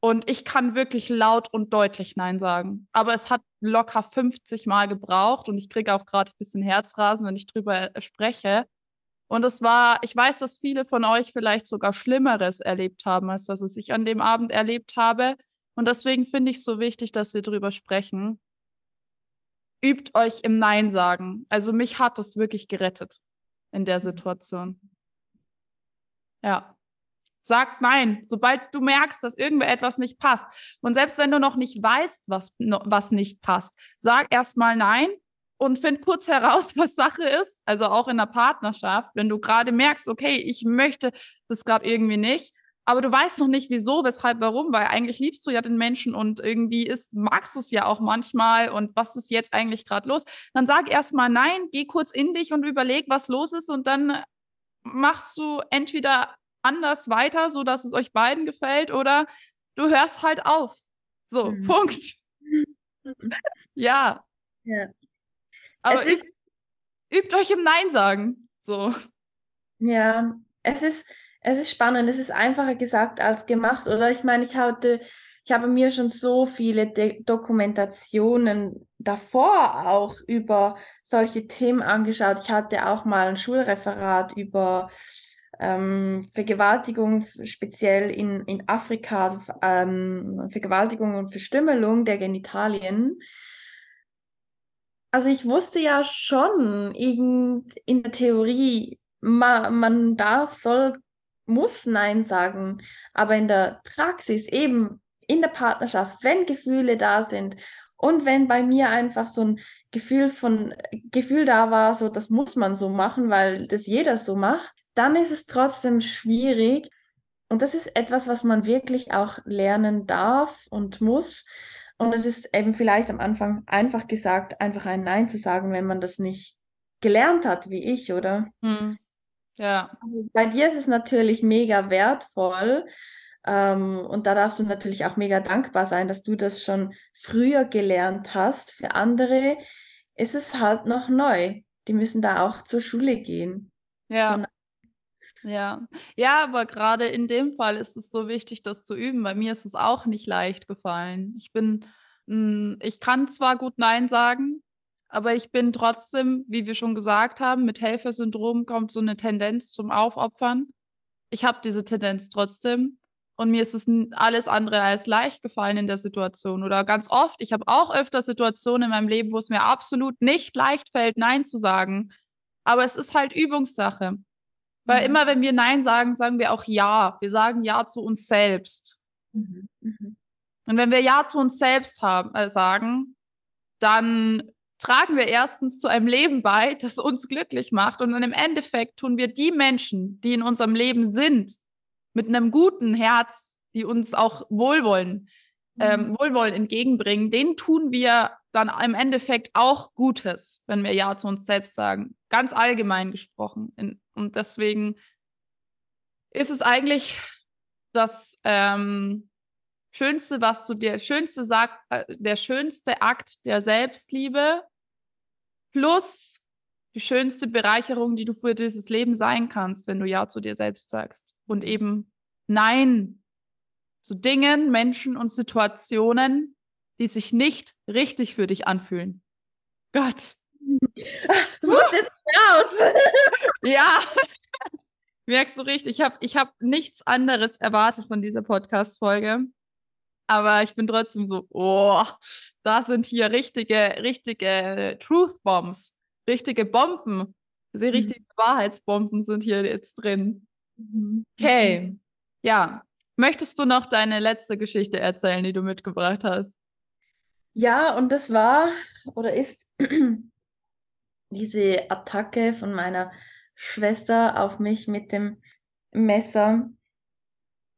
Speaker 1: Und ich kann wirklich laut und deutlich Nein sagen. Aber es hat locker 50 Mal gebraucht und ich kriege auch gerade ein bisschen Herzrasen, wenn ich drüber äh, spreche. Und es war, ich weiß, dass viele von euch vielleicht sogar Schlimmeres erlebt haben, als das, was ich an dem Abend erlebt habe. Und deswegen finde ich es so wichtig, dass wir drüber sprechen. Übt euch im Nein sagen. Also mich hat das wirklich gerettet in der Situation. Ja. Sag nein, sobald du merkst, dass irgendwer etwas nicht passt. Und selbst wenn du noch nicht weißt, was, was nicht passt, sag erstmal nein und find kurz heraus, [LAUGHS] was Sache ist. Also auch in der Partnerschaft, wenn du gerade merkst, okay, ich möchte das gerade irgendwie nicht, aber du weißt noch nicht, wieso, weshalb, warum, weil eigentlich liebst du ja den Menschen und irgendwie ist, magst du es ja auch manchmal und was ist jetzt eigentlich gerade los? Dann sag erstmal nein, geh kurz in dich und überleg, was los ist und dann machst du entweder anders weiter, so dass es euch beiden gefällt oder du hörst halt auf. So, mhm. Punkt. [LAUGHS] ja. Ja. Aber es übt, übt euch im Nein sagen. So.
Speaker 2: Ja, es ist, es ist spannend. Es ist einfacher gesagt als gemacht, oder? Ich meine, ich hatte, ich habe mir schon so viele De Dokumentationen davor auch über solche Themen angeschaut. Ich hatte auch mal ein Schulreferat über ähm, Vergewaltigung, speziell in, in Afrika, also, ähm, Vergewaltigung und Verstümmelung der Genitalien. Also ich wusste ja schon in, in der Theorie, ma, man darf, soll, muss Nein sagen, aber in der Praxis eben in der Partnerschaft, wenn Gefühle da sind und wenn bei mir einfach so ein Gefühl von Gefühl da war, so das muss man so machen, weil das jeder so macht, dann ist es trotzdem schwierig. Und das ist etwas, was man wirklich auch lernen darf und muss. Und es ist eben vielleicht am Anfang einfach gesagt, einfach ein Nein zu sagen, wenn man das nicht gelernt hat, wie ich, oder? Hm.
Speaker 1: Ja.
Speaker 2: Also bei dir ist es natürlich mega wertvoll. Ähm, und da darfst du natürlich auch mega dankbar sein, dass du das schon früher gelernt hast. Für andere ist es halt noch neu. Die müssen da auch zur Schule gehen.
Speaker 1: Ja. Ja, ja, aber gerade in dem Fall ist es so wichtig, das zu üben. Bei mir ist es auch nicht leicht gefallen. Ich bin, hm, ich kann zwar gut Nein sagen, aber ich bin trotzdem, wie wir schon gesagt haben, mit Helfersyndrom kommt so eine Tendenz zum Aufopfern. Ich habe diese Tendenz trotzdem und mir ist es alles andere als leicht gefallen in der Situation oder ganz oft. Ich habe auch öfter Situationen in meinem Leben, wo es mir absolut nicht leicht fällt, Nein zu sagen. Aber es ist halt Übungssache. Weil mhm. immer, wenn wir Nein sagen, sagen wir auch Ja. Wir sagen Ja zu uns selbst. Mhm. Mhm. Und wenn wir Ja zu uns selbst haben, äh, sagen, dann tragen wir erstens zu einem Leben bei, das uns glücklich macht. Und dann im Endeffekt tun wir die Menschen, die in unserem Leben sind, mit einem guten Herz, die uns auch Wohlwollen, ähm, mhm. Wohlwollen entgegenbringen, denen tun wir dann im Endeffekt auch Gutes, wenn wir Ja zu uns selbst sagen. Ganz allgemein gesprochen. und deswegen ist es eigentlich das ähm, Schönste, was du dir, schönste sagt, äh, der schönste Akt der Selbstliebe plus die schönste Bereicherung, die du für dieses Leben sein kannst, wenn du Ja zu dir selbst sagst. Und eben Nein zu Dingen, Menschen und Situationen, die sich nicht richtig für dich anfühlen. Gott,
Speaker 2: Das muss jetzt raus.
Speaker 1: ja. [LAUGHS] Merkst du richtig, ich habe ich hab nichts anderes erwartet von dieser Podcast-Folge. Aber ich bin trotzdem so, oh, da sind hier richtige, richtige Truth Bombs, richtige Bomben. Sehr mhm. richtige Wahrheitsbomben sind hier jetzt drin. Mhm. Okay. Ja. Möchtest du noch deine letzte Geschichte erzählen, die du mitgebracht hast?
Speaker 2: Ja, und das war oder ist [CLEARS THROAT] diese Attacke von meiner Schwester auf mich mit dem Messer,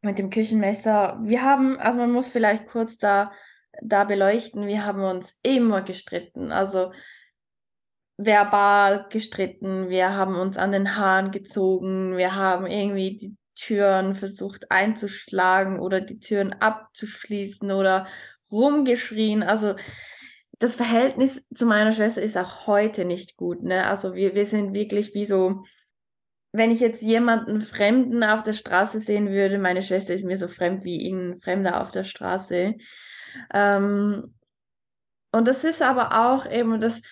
Speaker 2: mit dem Küchenmesser. Wir haben, also man muss vielleicht kurz da, da beleuchten, wir haben uns immer gestritten. Also verbal gestritten, wir haben uns an den Haaren gezogen, wir haben irgendwie die Türen versucht einzuschlagen oder die Türen abzuschließen oder rumgeschrien. Also das Verhältnis zu meiner Schwester ist auch heute nicht gut. Ne? Also wir, wir sind wirklich wie so, wenn ich jetzt jemanden Fremden auf der Straße sehen würde, meine Schwester ist mir so fremd wie ein Fremder auf der Straße. Ähm, und das ist aber auch eben das,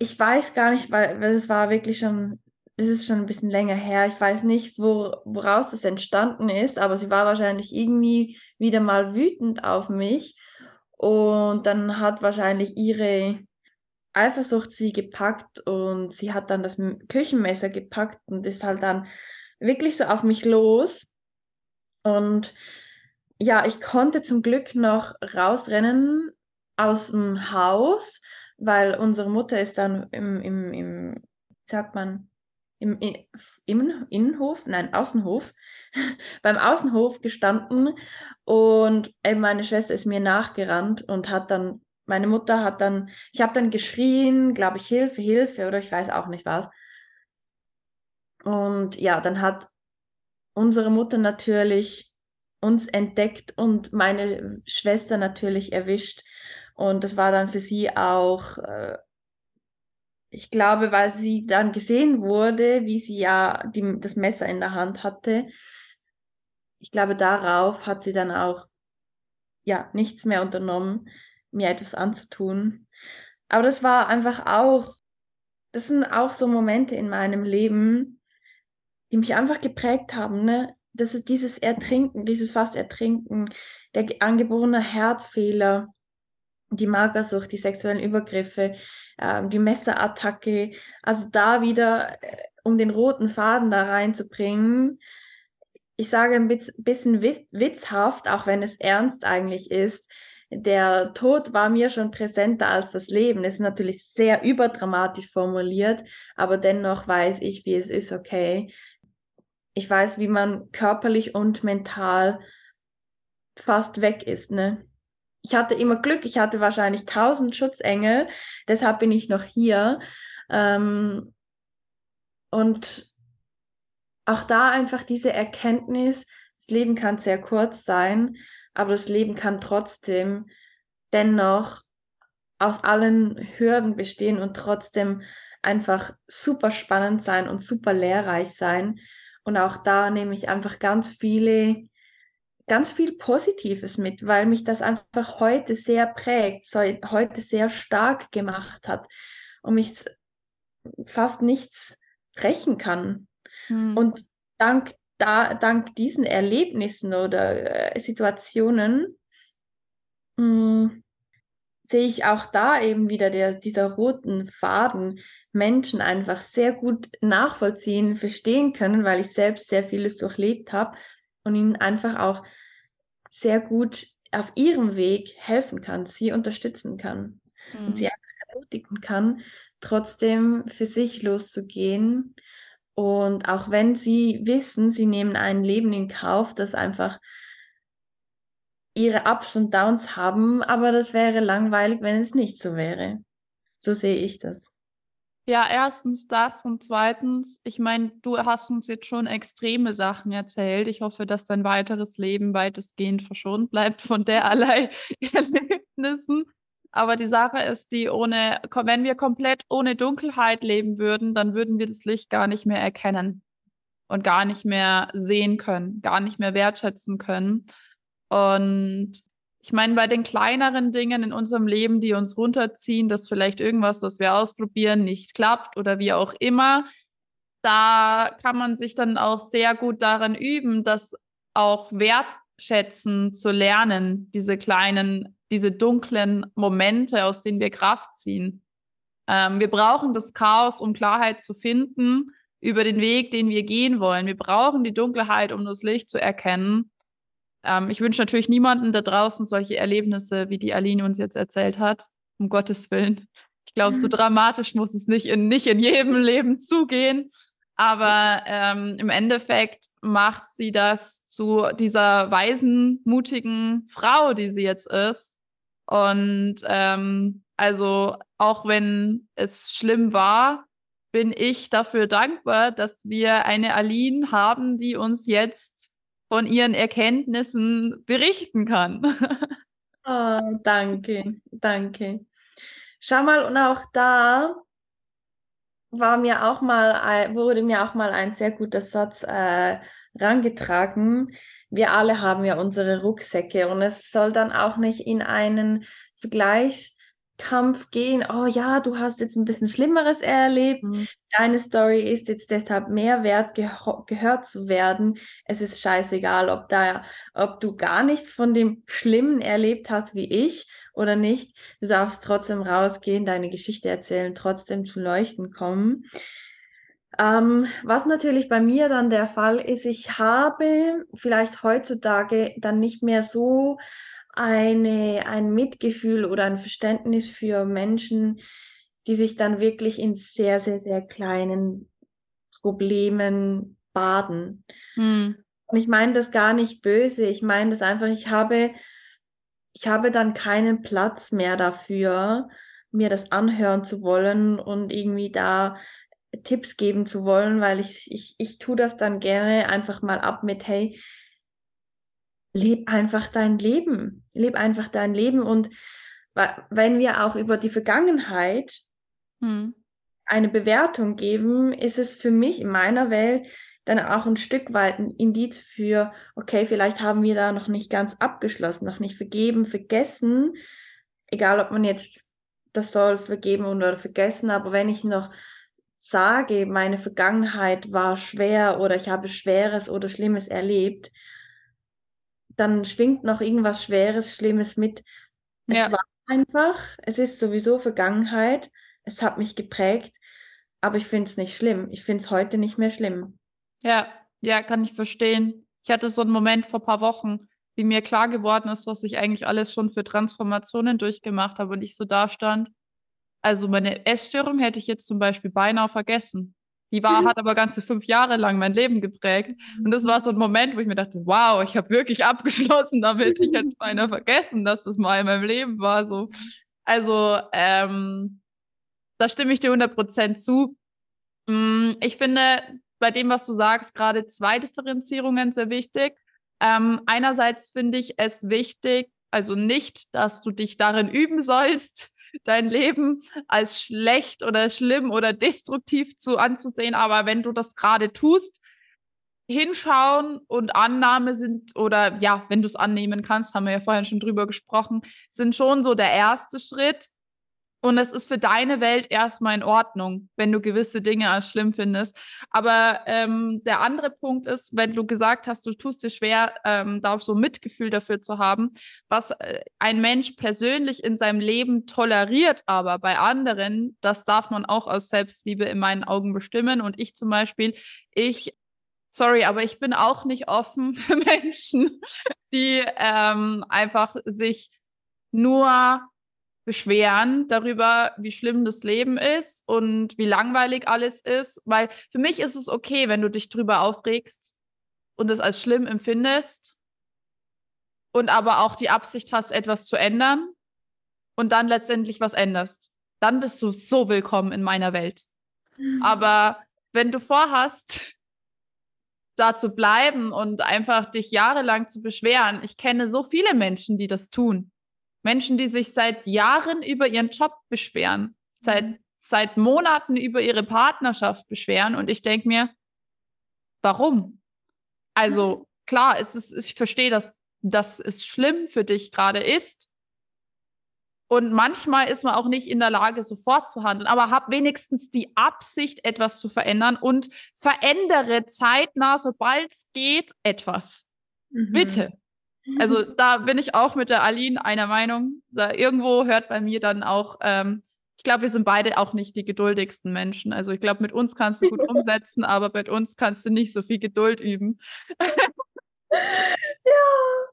Speaker 2: ich weiß gar nicht, weil, weil es war wirklich schon, es ist schon ein bisschen länger her. Ich weiß nicht, wo, woraus das entstanden ist, aber sie war wahrscheinlich irgendwie wieder mal wütend auf mich. Und dann hat wahrscheinlich ihre Eifersucht sie gepackt und sie hat dann das Küchenmesser gepackt und ist halt dann wirklich so auf mich los. Und ja, ich konnte zum Glück noch rausrennen aus dem Haus, weil unsere Mutter ist dann im, im, im sagt man, im, im Innenhof, nein, Außenhof, [LAUGHS] beim Außenhof gestanden und meine Schwester ist mir nachgerannt und hat dann, meine Mutter hat dann, ich habe dann geschrien, glaube ich, Hilfe, Hilfe oder ich weiß auch nicht was. Und ja, dann hat unsere Mutter natürlich uns entdeckt und meine Schwester natürlich erwischt. Und das war dann für sie auch äh, ich glaube, weil sie dann gesehen wurde, wie sie ja die, das Messer in der Hand hatte, ich glaube, darauf hat sie dann auch ja nichts mehr unternommen, mir etwas anzutun. Aber das war einfach auch, das sind auch so Momente in meinem Leben, die mich einfach geprägt haben. Ne? Das ist dieses Ertrinken, dieses fast Ertrinken, der angeborene Herzfehler, die Magersucht, die sexuellen Übergriffe, ähm, die Messerattacke. Also da wieder, äh, um den roten Faden da reinzubringen. Ich sage ein bisschen witzhaft, auch wenn es ernst eigentlich ist. Der Tod war mir schon präsenter als das Leben. Das ist natürlich sehr überdramatisch formuliert, aber dennoch weiß ich, wie es ist, okay. Ich weiß, wie man körperlich und mental fast weg ist, ne? Ich hatte immer Glück, ich hatte wahrscheinlich tausend Schutzengel, deshalb bin ich noch hier. Ähm, und auch da einfach diese Erkenntnis, das Leben kann sehr kurz sein, aber das Leben kann trotzdem dennoch aus allen Hürden bestehen und trotzdem einfach super spannend sein und super lehrreich sein. Und auch da nehme ich einfach ganz viele ganz viel Positives mit, weil mich das einfach heute sehr prägt, so, heute sehr stark gemacht hat und mich fast nichts rächen kann. Hm. Und dank, da, dank diesen Erlebnissen oder äh, Situationen mh, hm, sehe ich auch da eben wieder der, dieser roten Faden, Menschen einfach sehr gut nachvollziehen, verstehen können, weil ich selbst sehr vieles durchlebt habe und ihnen einfach auch sehr gut auf ihrem Weg helfen kann, sie unterstützen kann mhm. und sie einfach ermutigen kann, trotzdem für sich loszugehen. Und auch wenn sie wissen, sie nehmen ein Leben in Kauf, das einfach ihre Ups und Downs haben, aber das wäre langweilig, wenn es nicht so wäre. So sehe ich das.
Speaker 1: Ja, erstens das und zweitens, ich meine, du hast uns jetzt schon extreme Sachen erzählt. Ich hoffe, dass dein weiteres Leben weitestgehend verschont bleibt von derlei [LAUGHS] Erlebnissen. Aber die Sache ist, die ohne, wenn wir komplett ohne Dunkelheit leben würden, dann würden wir das Licht gar nicht mehr erkennen und gar nicht mehr sehen können, gar nicht mehr wertschätzen können. Und Ich meine, bei den kleineren Dingen in unserem Leben, die uns runterziehen, dass vielleicht irgendwas, was wir ausprobieren, nicht klappt oder wie auch immer, da kann man sich dann auch sehr gut daran üben, das auch wertschätzen zu lernen, diese kleinen, diese dunklen Momente, aus denen wir Kraft ziehen. Ähm, wir brauchen das Chaos, um Klarheit zu finden über den Weg, den wir gehen wollen. Wir brauchen die Dunkelheit, um das Licht zu erkennen. Ähm, ich wünsche natürlich niemanden da draußen solche Erlebnisse, wie die Aline uns jetzt erzählt hat, um Gottes Willen. Ich glaube, so [LAUGHS] dramatisch muss es nicht in, nicht in jedem Leben zugehen. Aber ähm, im Endeffekt macht sie das zu dieser weisen, mutigen Frau, die sie jetzt ist. Und ähm, also auch wenn es schlimm war, bin ich dafür dankbar, dass wir eine Aline haben, die uns jetzt von ihren Erkenntnissen berichten kann. [LAUGHS]
Speaker 2: oh, danke, danke. Schau mal, und auch da war mir auch mal, wurde mir auch mal ein sehr guter Satz äh, rangetragen. Wir alle haben ja unsere Rucksäcke und es soll dann auch nicht in einen Vergleichskampf gehen. Oh ja, du hast jetzt ein bisschen Schlimmeres erlebt. Mhm. Deine Story ist jetzt deshalb mehr wert, ge gehört zu werden. Es ist scheißegal, ob da, ob du gar nichts von dem Schlimmen erlebt hast wie ich oder nicht. Du darfst trotzdem rausgehen, deine Geschichte erzählen, trotzdem zu leuchten kommen. Ähm, was natürlich bei mir dann der Fall ist, ich habe vielleicht heutzutage dann nicht mehr so eine, ein Mitgefühl oder ein Verständnis für Menschen, die sich dann wirklich in sehr, sehr, sehr kleinen Problemen baden. Hm. Und ich meine das gar nicht böse. Ich meine das einfach, ich habe ich habe dann keinen Platz mehr dafür, mir das anhören zu wollen und irgendwie da Tipps geben zu wollen, weil ich, ich, ich tue das dann gerne einfach mal ab mit, hey, leb einfach dein Leben, leb einfach dein Leben. Und wenn wir auch über die Vergangenheit hm. eine Bewertung geben, ist es für mich in meiner Welt dann auch ein Stück weit ein Indiz für, okay, vielleicht haben wir da noch nicht ganz abgeschlossen, noch nicht vergeben, vergessen, egal ob man jetzt das soll vergeben oder vergessen, aber wenn ich noch sage, meine Vergangenheit war schwer oder ich habe Schweres oder Schlimmes erlebt, dann schwingt noch irgendwas Schweres, Schlimmes mit. Es ja. war einfach, es ist sowieso Vergangenheit, es hat mich geprägt, aber ich finde es nicht schlimm. Ich finde es heute nicht mehr schlimm.
Speaker 1: Ja, ja, kann ich verstehen. Ich hatte so einen Moment vor ein paar Wochen, wie mir klar geworden ist, was ich eigentlich alles schon für Transformationen durchgemacht habe und ich so da stand. Also meine Essstörung hätte ich jetzt zum Beispiel beinahe vergessen. Die war, hat aber ganze fünf Jahre lang mein Leben geprägt. Und das war so ein Moment, wo ich mir dachte, wow, ich habe wirklich [LAUGHS] abgeschlossen damit. Ich hätte es beinahe vergessen, dass das mal in meinem Leben war. So. Also, ähm, da stimme ich dir 100% zu. Mm, ich finde, bei dem, was du sagst, gerade zwei Differenzierungen sehr wichtig. Ähm, einerseits finde ich es wichtig, also nicht, dass du dich darin üben sollst, dein Leben als schlecht oder schlimm oder destruktiv zu anzusehen, aber wenn du das gerade tust, hinschauen und Annahme sind oder ja, wenn du es annehmen kannst, haben wir ja vorhin schon drüber gesprochen, sind schon so der erste Schritt. Und es ist für deine Welt erstmal in Ordnung, wenn du gewisse Dinge als schlimm findest. Aber ähm, der andere Punkt ist, wenn du gesagt hast, du tust dir schwer, ähm, da so Mitgefühl dafür zu haben, was äh, ein Mensch persönlich in seinem Leben toleriert, aber bei anderen, das darf man auch aus Selbstliebe in meinen Augen bestimmen. Und ich zum Beispiel, ich sorry, aber ich bin auch nicht offen [LAUGHS] für Menschen, die ähm, einfach sich nur beschweren darüber, wie schlimm das Leben ist und wie langweilig alles ist, weil für mich ist es okay, wenn du dich drüber aufregst und es als schlimm empfindest und aber auch die Absicht hast, etwas zu ändern und dann letztendlich was änderst. Dann bist du so willkommen in meiner Welt. Mhm. Aber wenn du vorhast, da zu bleiben und einfach dich jahrelang zu beschweren, ich kenne so viele Menschen, die das tun. Menschen, die sich seit Jahren über ihren Job beschweren, seit, mhm. seit Monaten über ihre Partnerschaft beschweren. Und ich denke mir, warum? Also klar, es ist, ich verstehe, dass dass es schlimm für dich gerade ist. Und manchmal ist man auch nicht in der Lage, sofort zu handeln, aber hab wenigstens die Absicht, etwas zu verändern und verändere zeitnah, sobald es geht, etwas. Mhm. Bitte. Also [LAUGHS] da bin ich auch mit der Aline einer Meinung. Da irgendwo hört bei mir dann auch, ähm, ich glaube, wir sind beide auch nicht die geduldigsten Menschen. Also ich glaube, mit uns kannst du gut [LAUGHS] umsetzen, aber mit uns kannst du nicht so viel Geduld üben. [LAUGHS]
Speaker 2: ja,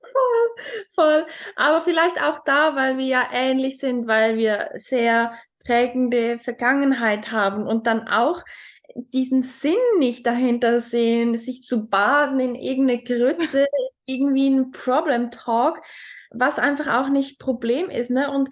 Speaker 2: voll, voll. Aber vielleicht auch da, weil wir ja ähnlich sind, weil wir sehr prägende Vergangenheit haben und dann auch diesen Sinn nicht dahinter sehen, sich zu baden in irgendeine Grütze, irgendwie ein Problem Talk, was einfach auch nicht Problem ist, ne? Und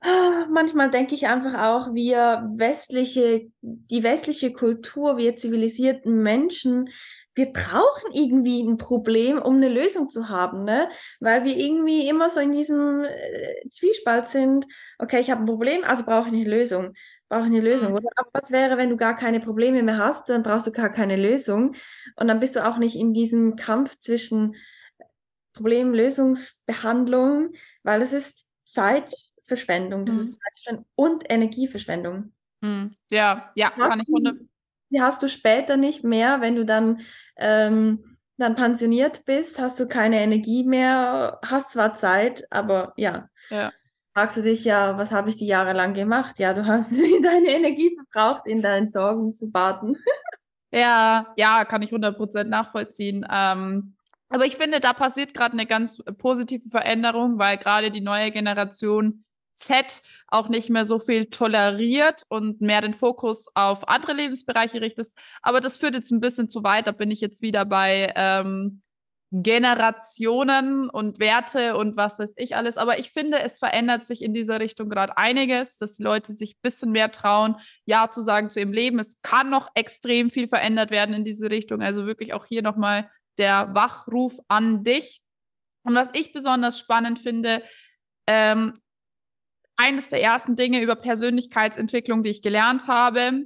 Speaker 2: ah, manchmal denke ich einfach auch, wir westliche, die westliche Kultur, wir zivilisierten Menschen, wir brauchen irgendwie ein Problem, um eine Lösung zu haben, ne? Weil wir irgendwie immer so in diesem äh, Zwiespalt sind. Okay, ich habe ein Problem, also brauche ich eine Lösung. Brauche ich eine Lösung, mhm. oder? Aber was wäre, wenn du gar keine Probleme mehr hast, dann brauchst du gar keine Lösung. Und dann bist du auch nicht in diesem Kampf zwischen Problemlösungsbehandlung, weil es ist Zeitverschwendung, das mhm. ist Zeitverschwendung und Energieverschwendung.
Speaker 1: Mhm. Ja, ja, kann ich wundern
Speaker 2: die hast du später nicht mehr, wenn du dann, ähm, dann pensioniert bist, hast du keine Energie mehr, hast zwar Zeit, aber ja.
Speaker 1: Ja.
Speaker 2: Fragst du dich ja, was habe ich die Jahre lang gemacht? Ja, du hast [LAUGHS] deine Energie verbraucht, in deinen Sorgen zu baden.
Speaker 1: ja, ja, kann ich 100% nachvollziehen. Ähm, aber ich finde, da passiert gerade eine ganz positive Veränderung, weil gerade die neue Generation Z auch nicht mehr so viel toleriert und mehr den Fokus auf andere Lebensbereiche richtet. Aber das führt jetzt ein bisschen zu weit. Da bin ich jetzt wieder bei ähm, Generationen und Werte und was weiß ich alles. Aber ich finde, es verändert sich in dieser Richtung gerade einiges, dass die Leute sich ein bisschen mehr trauen, Ja zu sagen zu ihrem Leben. Es kann noch extrem viel verändert werden in diese Richtung. Also wirklich auch hier nochmal der Wachruf an dich. Und was ich besonders spannend finde, ähm, eines der ersten Dinge über Persönlichkeitsentwicklung, die ich gelernt habe,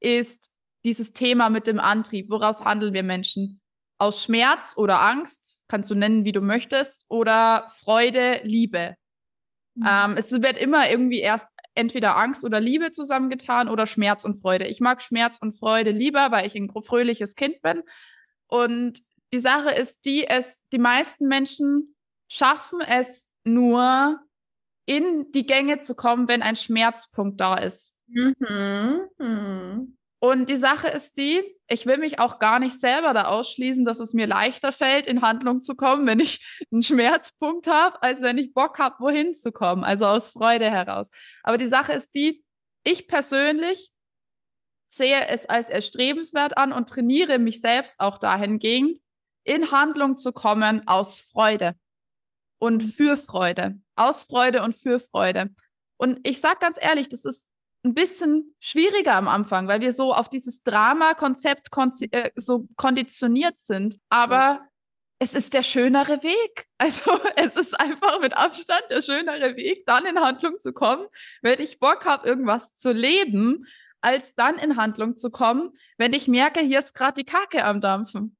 Speaker 1: ist dieses Thema mit dem Antrieb. Woraus handeln wir Menschen? Aus Schmerz oder Angst, kannst du nennen, wie du möchtest, oder Freude, Liebe. Mhm. Ähm, es wird immer irgendwie erst entweder Angst oder Liebe zusammengetan oder Schmerz und Freude. Ich mag Schmerz und Freude lieber, weil ich ein fröhliches Kind bin. Und die Sache ist die, es, die meisten Menschen schaffen es nur, in die Gänge zu kommen, wenn ein Schmerzpunkt da ist. Mhm. Mhm. Und die Sache ist die, ich will mich auch gar nicht selber da ausschließen, dass es mir leichter fällt, in Handlung zu kommen, wenn ich [LAUGHS] einen Schmerzpunkt habe, als wenn ich Bock habe, wohin zu kommen, also aus Freude heraus. Aber die Sache ist die, ich persönlich sehe es als erstrebenswert an und trainiere mich selbst auch dahingehend, in Handlung zu kommen aus Freude und für Freude. Aus Freude und für Freude. Und ich sage ganz ehrlich, das ist ein bisschen schwieriger am Anfang, weil wir so auf dieses Drama-Konzept kon äh, so konditioniert sind. Aber es ist der schönere Weg. [LAUGHS] Also es ist einfach mit Abstand der schönere Weg, dann in Handlung zu kommen, wenn ich Bock habe, irgendwas zu leben, als dann in Handlung zu kommen, wenn ich merke, hier ist gerade die Kacke am Dampfen.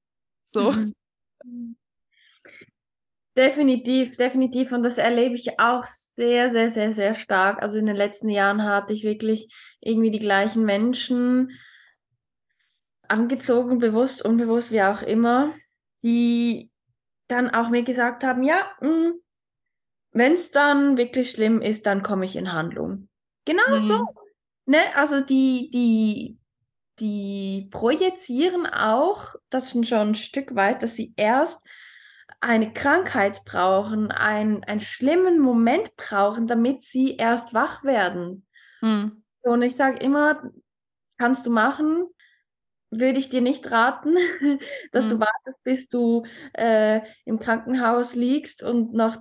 Speaker 1: So. Mhm. [LAUGHS]
Speaker 2: Definitiv, definitiv. Und das erlebe ich auch sehr, sehr, sehr, sehr stark. Also in den letzten Jahren hatte ich wirklich irgendwie die gleichen Menschen angezogen, bewusst, unbewusst, wie auch immer, die dann auch mir gesagt haben, ja, mm, wenn es dann wirklich schlimm ist, dann komme ich in Handlung. Genau mhm. so. Ne? Also die, die, die projizieren auch, das schon ein Stück weit, dass sie erst eine Krankheit brauchen, ein, einen schlimmen Moment brauchen, damit sie erst wach werden. Hm. So, und ich sage immer, kannst du machen, würde ich dir nicht raten, [LAUGHS] dass hm. du wartest, bis du äh, im Krankenhaus liegst und noch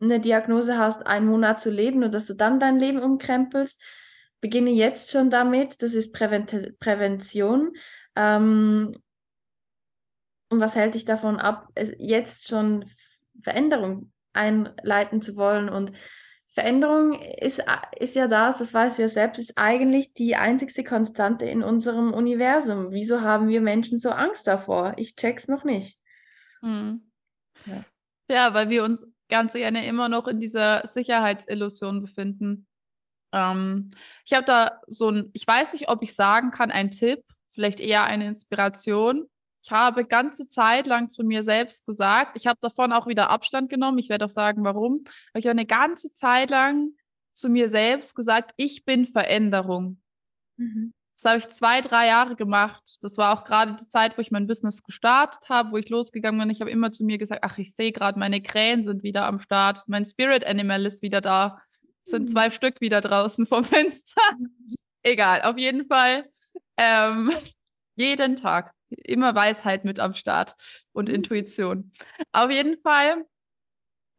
Speaker 2: eine Diagnose hast, einen Monat zu leben und dass du dann dein Leben umkrempelst. Beginne jetzt schon damit, das ist Prävent Prävention. Ähm, und was hält dich davon ab, jetzt schon Veränderung einleiten zu wollen? Und Veränderung ist, ist ja das, das weißt du ja selbst, ist eigentlich die einzigste Konstante in unserem Universum. Wieso haben wir Menschen so Angst davor? Ich check's noch nicht.
Speaker 1: Hm. Ja. Ja, weil wir uns ganz gerne immer noch in dieser Sicherheitsillusion befinden. Ähm, ich habe da so ein, ich weiß nicht, ob ich sagen kann, ein Tipp, vielleicht eher eine Inspiration. Ich habe ganze Zeit lang zu mir selbst gesagt, ich habe davon auch wieder Abstand genommen. Ich werde auch sagen, warum. Weil ich habe eine ganze Zeit lang zu mir selbst gesagt, ich bin Veränderung. Mhm. Das habe ich zwei, drei Jahre gemacht. Das war auch gerade die Zeit, wo ich mein Business gestartet habe, wo ich losgegangen bin. Ich habe immer zu mir gesagt, ach, ich sehe gerade, meine Krähen sind wieder am Start. Mein Spirit Animal ist wieder da. Es sind mhm. zwei Stück wieder draußen vom Fenster. Egal, auf jeden Fall. Ähm, [LAUGHS] jeden Tag. Immer Weisheit mit am Start und mhm. Intuition. Auf jeden Fall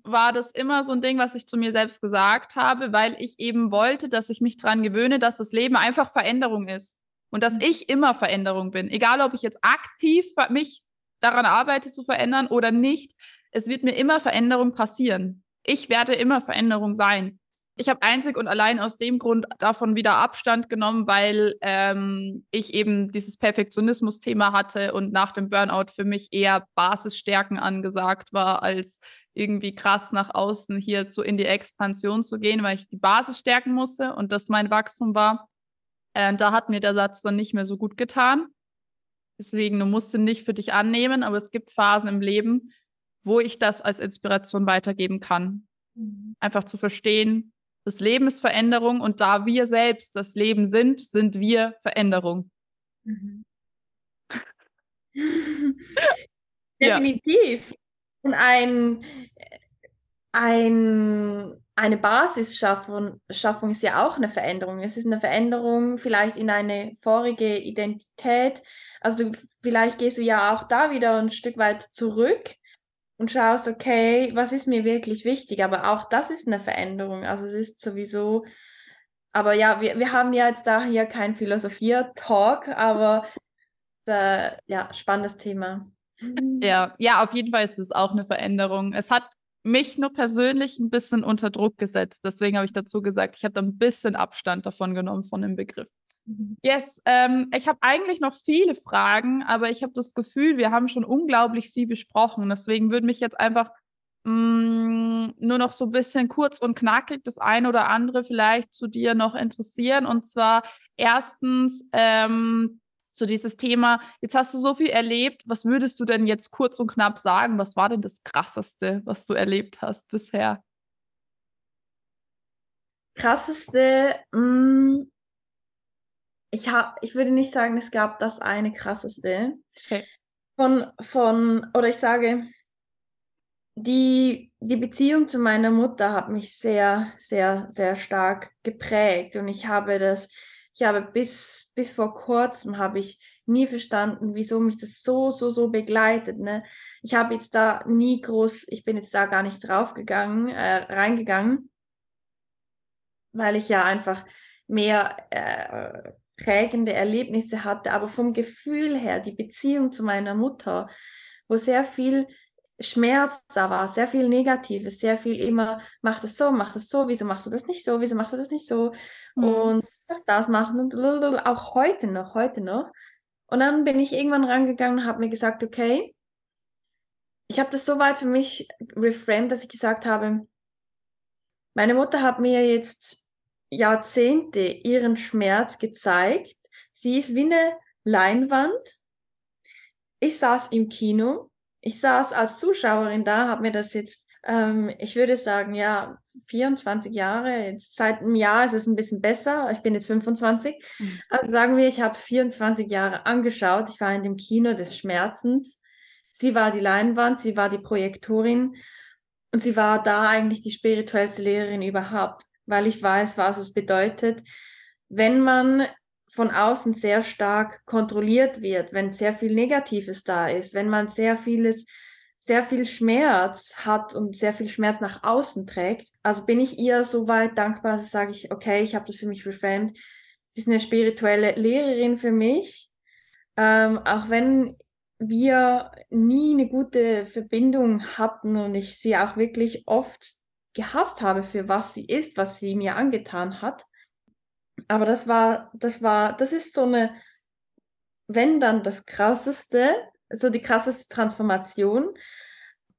Speaker 1: war das immer so ein Ding, was ich zu mir selbst gesagt habe, weil ich eben wollte, dass ich mich daran gewöhne, dass das Leben einfach Veränderung ist und dass mhm. ich immer Veränderung bin. Egal, ob ich jetzt aktiv mich daran arbeite zu verändern oder nicht, es wird mir immer Veränderung passieren. Ich werde immer Veränderung sein ich habe einzig und allein aus dem Grund davon wieder Abstand genommen, weil ähm, ich eben dieses Perfektionismus-Thema hatte und nach dem Burnout für mich eher Basisstärken angesagt war, als irgendwie krass nach außen hier so in die Expansion zu gehen, weil ich die Basis stärken musste und das mein Wachstum war. Äh, da hat mir der Satz dann nicht mehr so gut getan. Deswegen, du musst ihn nicht für dich annehmen, aber es gibt Phasen im Leben, wo ich das als Inspiration weitergeben kann. Mhm. Einfach zu verstehen, das Leben ist Veränderung und da wir selbst das Leben sind, sind wir Veränderung. Mhm. [LAUGHS]
Speaker 2: Definitiv. Ja. Und ein, ein, eine Basisschaffung Schaffung ist ja auch eine Veränderung. Es ist eine Veränderung vielleicht in eine vorige Identität. Also du, vielleicht gehst du ja auch da wieder ein Stück weit zurück und schaust, okay, was ist mir wirklich wichtig? Aber auch das ist eine Veränderung. Also es ist sowieso, aber ja, wir, wir haben ja jetzt da hier kein Philosophie-Talk, aber äh, ja, spannendes Thema.
Speaker 1: Ja, ja, auf jeden Fall ist es auch eine Veränderung. Es hat mich nur persönlich ein bisschen unter Druck gesetzt. Deswegen habe ich dazu gesagt, ich habe da ein bisschen Abstand davon genommen von dem Begriff. Yes, ähm, ich habe eigentlich noch viele Fragen, aber ich habe das Gefühl, wir haben schon unglaublich viel besprochen. Deswegen würde mich jetzt einfach mh, mm, nur noch so ein bisschen kurz und knackig das eine oder andere vielleicht zu dir noch interessieren. Und zwar erstens ähm, so dieses Thema, jetzt hast du so viel erlebt, was würdest du denn jetzt kurz und knapp sagen? Was war denn das Krasseste, was du erlebt hast bisher?
Speaker 2: Krasseste, mh, mm, ich habe, ich würde nicht sagen, es gab das eine krasseste. Okay. Von, von, oder ich sage, die, die Beziehung zu meiner Mutter hat mich sehr, sehr, sehr stark geprägt. Und ich habe das, ich habe bis, bis vor kurzem habe ich nie verstanden, wieso mich das so, so, so begleitet. Ne? Ich habe jetzt da nie groß, ich bin jetzt da gar nicht draufgegangen, äh, reingegangen, weil ich ja einfach mehr äh, prägende Erlebnisse hatte, aber vom Gefühl her, die Beziehung zu meiner Mutter, wo sehr viel Schmerz da war, sehr viel Negatives, sehr viel immer, mach das so, mach das so, wieso machst du das nicht so, wieso machst du das nicht so mhm. und das machen und auch heute noch, heute noch. Und dann bin ich irgendwann rangegangen und habe mir gesagt, okay, ich habe das so weit für mich reframed, dass ich gesagt habe, meine Mutter hat mir jetzt Jahrzehnte ihren Schmerz gezeigt. Sie ist wie eine Leinwand. Ich saß im Kino. Ich saß als Zuschauerin da, habe mir das jetzt, ähm, ich würde sagen, ja, 24 Jahre. Jetzt seit einem Jahr ist es ein bisschen besser. Ich bin jetzt 25. Mhm. Also sagen wir, ich habe 24 Jahre angeschaut. Ich war in dem Kino des Schmerzens. Sie war die Leinwand, sie war die Projektorin und sie war da eigentlich die spirituellste Lehrerin überhaupt weil ich weiß, was es bedeutet, wenn man von außen sehr stark kontrolliert wird, wenn sehr viel Negatives da ist, wenn man sehr vieles, sehr viel Schmerz hat und sehr viel Schmerz nach außen trägt. Also bin ich ihr so weit dankbar, dass sage ich, okay, ich habe das für mich reframed. Sie ist eine spirituelle Lehrerin für mich. Ähm, auch wenn wir nie eine gute Verbindung hatten und ich sie auch wirklich oft gehasst habe, für was sie ist, was sie mir angetan hat. Aber das war, das war, das ist so eine, wenn dann das krasseste, so die krasseste Transformation,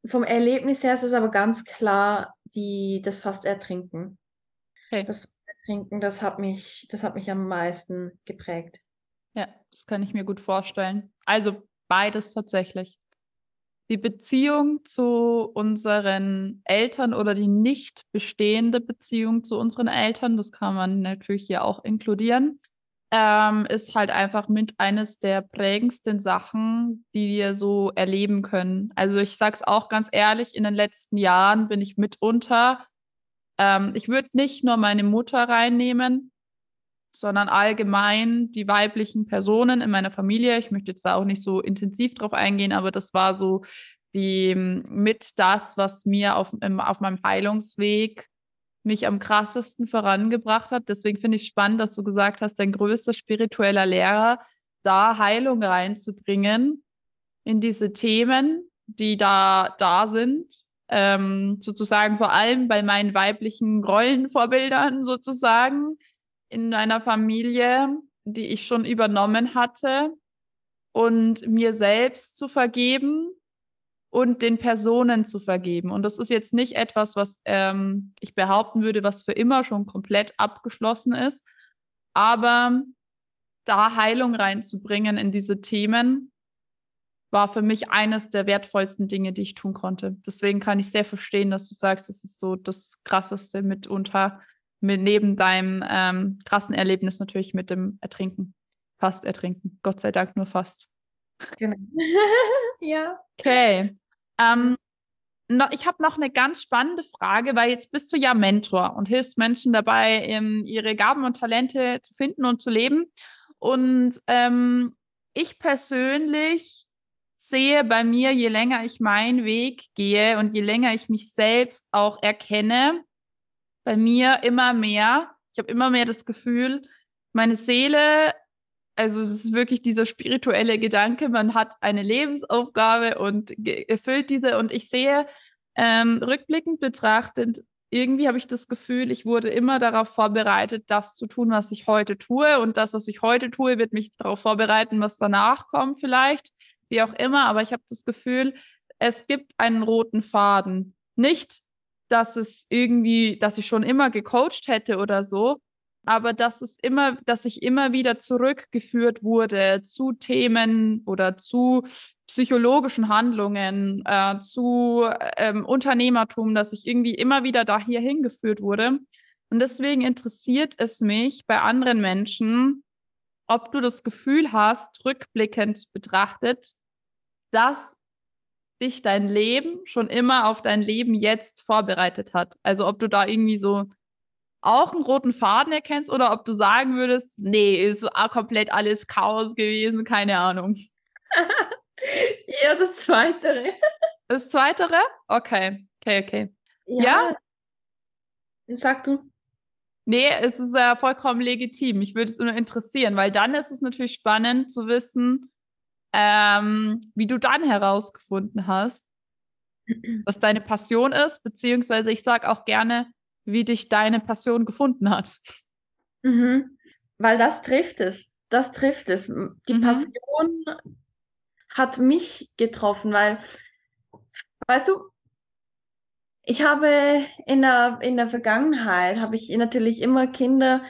Speaker 2: vom Erlebnis her ist es aber ganz klar die, das fast Ertrinken. Okay. Das Trinken, das hat mich, das hat mich am meisten geprägt.
Speaker 1: Ja, das kann ich mir gut vorstellen. Also beides tatsächlich. Die Beziehung zu unseren Eltern oder die nicht bestehende Beziehung zu unseren Eltern, das kann man natürlich hier auch inkludieren, ähm, ist halt einfach mit eines der prägendsten Sachen, die wir so erleben können. Also ich sage es auch ganz ehrlich, in den letzten Jahren bin ich mitunter ähm, ich würde nicht nur meine Mutter reinnehmen, sondern allgemein die weiblichen Personen in meiner Familie. Ich möchte jetzt da auch nicht so intensiv drauf eingehen, aber das war so die mit das, was mir auf, im, auf meinem Heilungsweg mich am krassesten vorangebracht hat. Deswegen finde ich spannend, dass du gesagt hast, dein größter spiritueller Lehrer, da Heilung reinzubringen in diese Themen, die da da sind ähm, sozusagen vor allem bei meinen weiblichen Rollenvorbildern sozusagen in meiner Familie, die ich schon übernommen hatte und mir selbst zu vergeben und den Personen zu vergeben. Und das ist jetzt nicht etwas, was ähm, ich behaupten würde, was für immer schon komplett abgeschlossen ist, aber da Heilung reinzubringen in diese Themen war für mich eines der wertvollsten Dinge, die ich tun konnte. Deswegen kann ich sehr verstehen, dass du sagst, das ist so das Krasseste mitunter, mit neben deinem ähm, krassen Erlebnis natürlich mit dem Ertrinken. Fast ertrinken. Gott sei Dank nur fast.
Speaker 2: Genau. [LAUGHS] ja.
Speaker 1: Okay. Ähm, noch, ich habe noch eine ganz spannende Frage, weil jetzt bist du ja Mentor und hilfst Menschen dabei, ähm, ihre Gaben und Talente zu finden und zu leben. Und ähm, ich persönlich sehe bei mir, je länger ich meinen Weg gehe und je länger ich mich selbst auch erkenne, bei mir immer mehr. Ich habe immer mehr das Gefühl, meine Seele, also es ist wirklich dieser spirituelle Gedanke, man hat eine Lebensaufgabe und erfüllt diese. Und ich sehe ähm, rückblickend betrachtet, irgendwie habe ich das Gefühl, ich wurde immer darauf vorbereitet, das zu tun, was ich heute tue. Und das, was ich heute tue, wird mich darauf vorbereiten, was danach kommt vielleicht wie auch immer, aber ich habe das Gefühl, es gibt einen roten Faden. Nicht, dass es irgendwie, dass ich schon immer gecoacht hätte oder so, aber dass es immer, dass ich immer wieder zurückgeführt wurde zu Themen oder zu psychologischen Handlungen, äh, zu ähm, Unternehmertum, dass ich irgendwie immer wieder da hier hingeführt wurde. Und deswegen interessiert es mich bei anderen Menschen, ob du das Gefühl hast, rückblickend betrachtet, dass dich dein Leben schon immer auf dein Leben jetzt vorbereitet hat. Also ob du da irgendwie so auch einen roten Faden erkennst oder ob du sagen würdest, nee, ist komplett alles Chaos gewesen, keine Ahnung. [LAUGHS]
Speaker 2: ja, das Zweitere.
Speaker 1: Das Zweitere? Okay, okay, okay.
Speaker 2: Ja. ja? Sag du.
Speaker 1: Nee, es ist ja vollkommen legitim. Mich würde es nur interessieren, weil dann ist es natürlich spannend zu wissen, ähm, wie du dann herausgefunden hast, [CLEARS THROAT] was deine Passion ist, beziehungsweise ich sage auch gerne, wie dich deine Passion gefunden hat.
Speaker 2: Mhm. Weil das trifft es. Das trifft es. Die mhm. Passion hat mich getroffen, weil, weißt du, ich habe in der, in der Vergangenheit, habe ich natürlich immer Kinder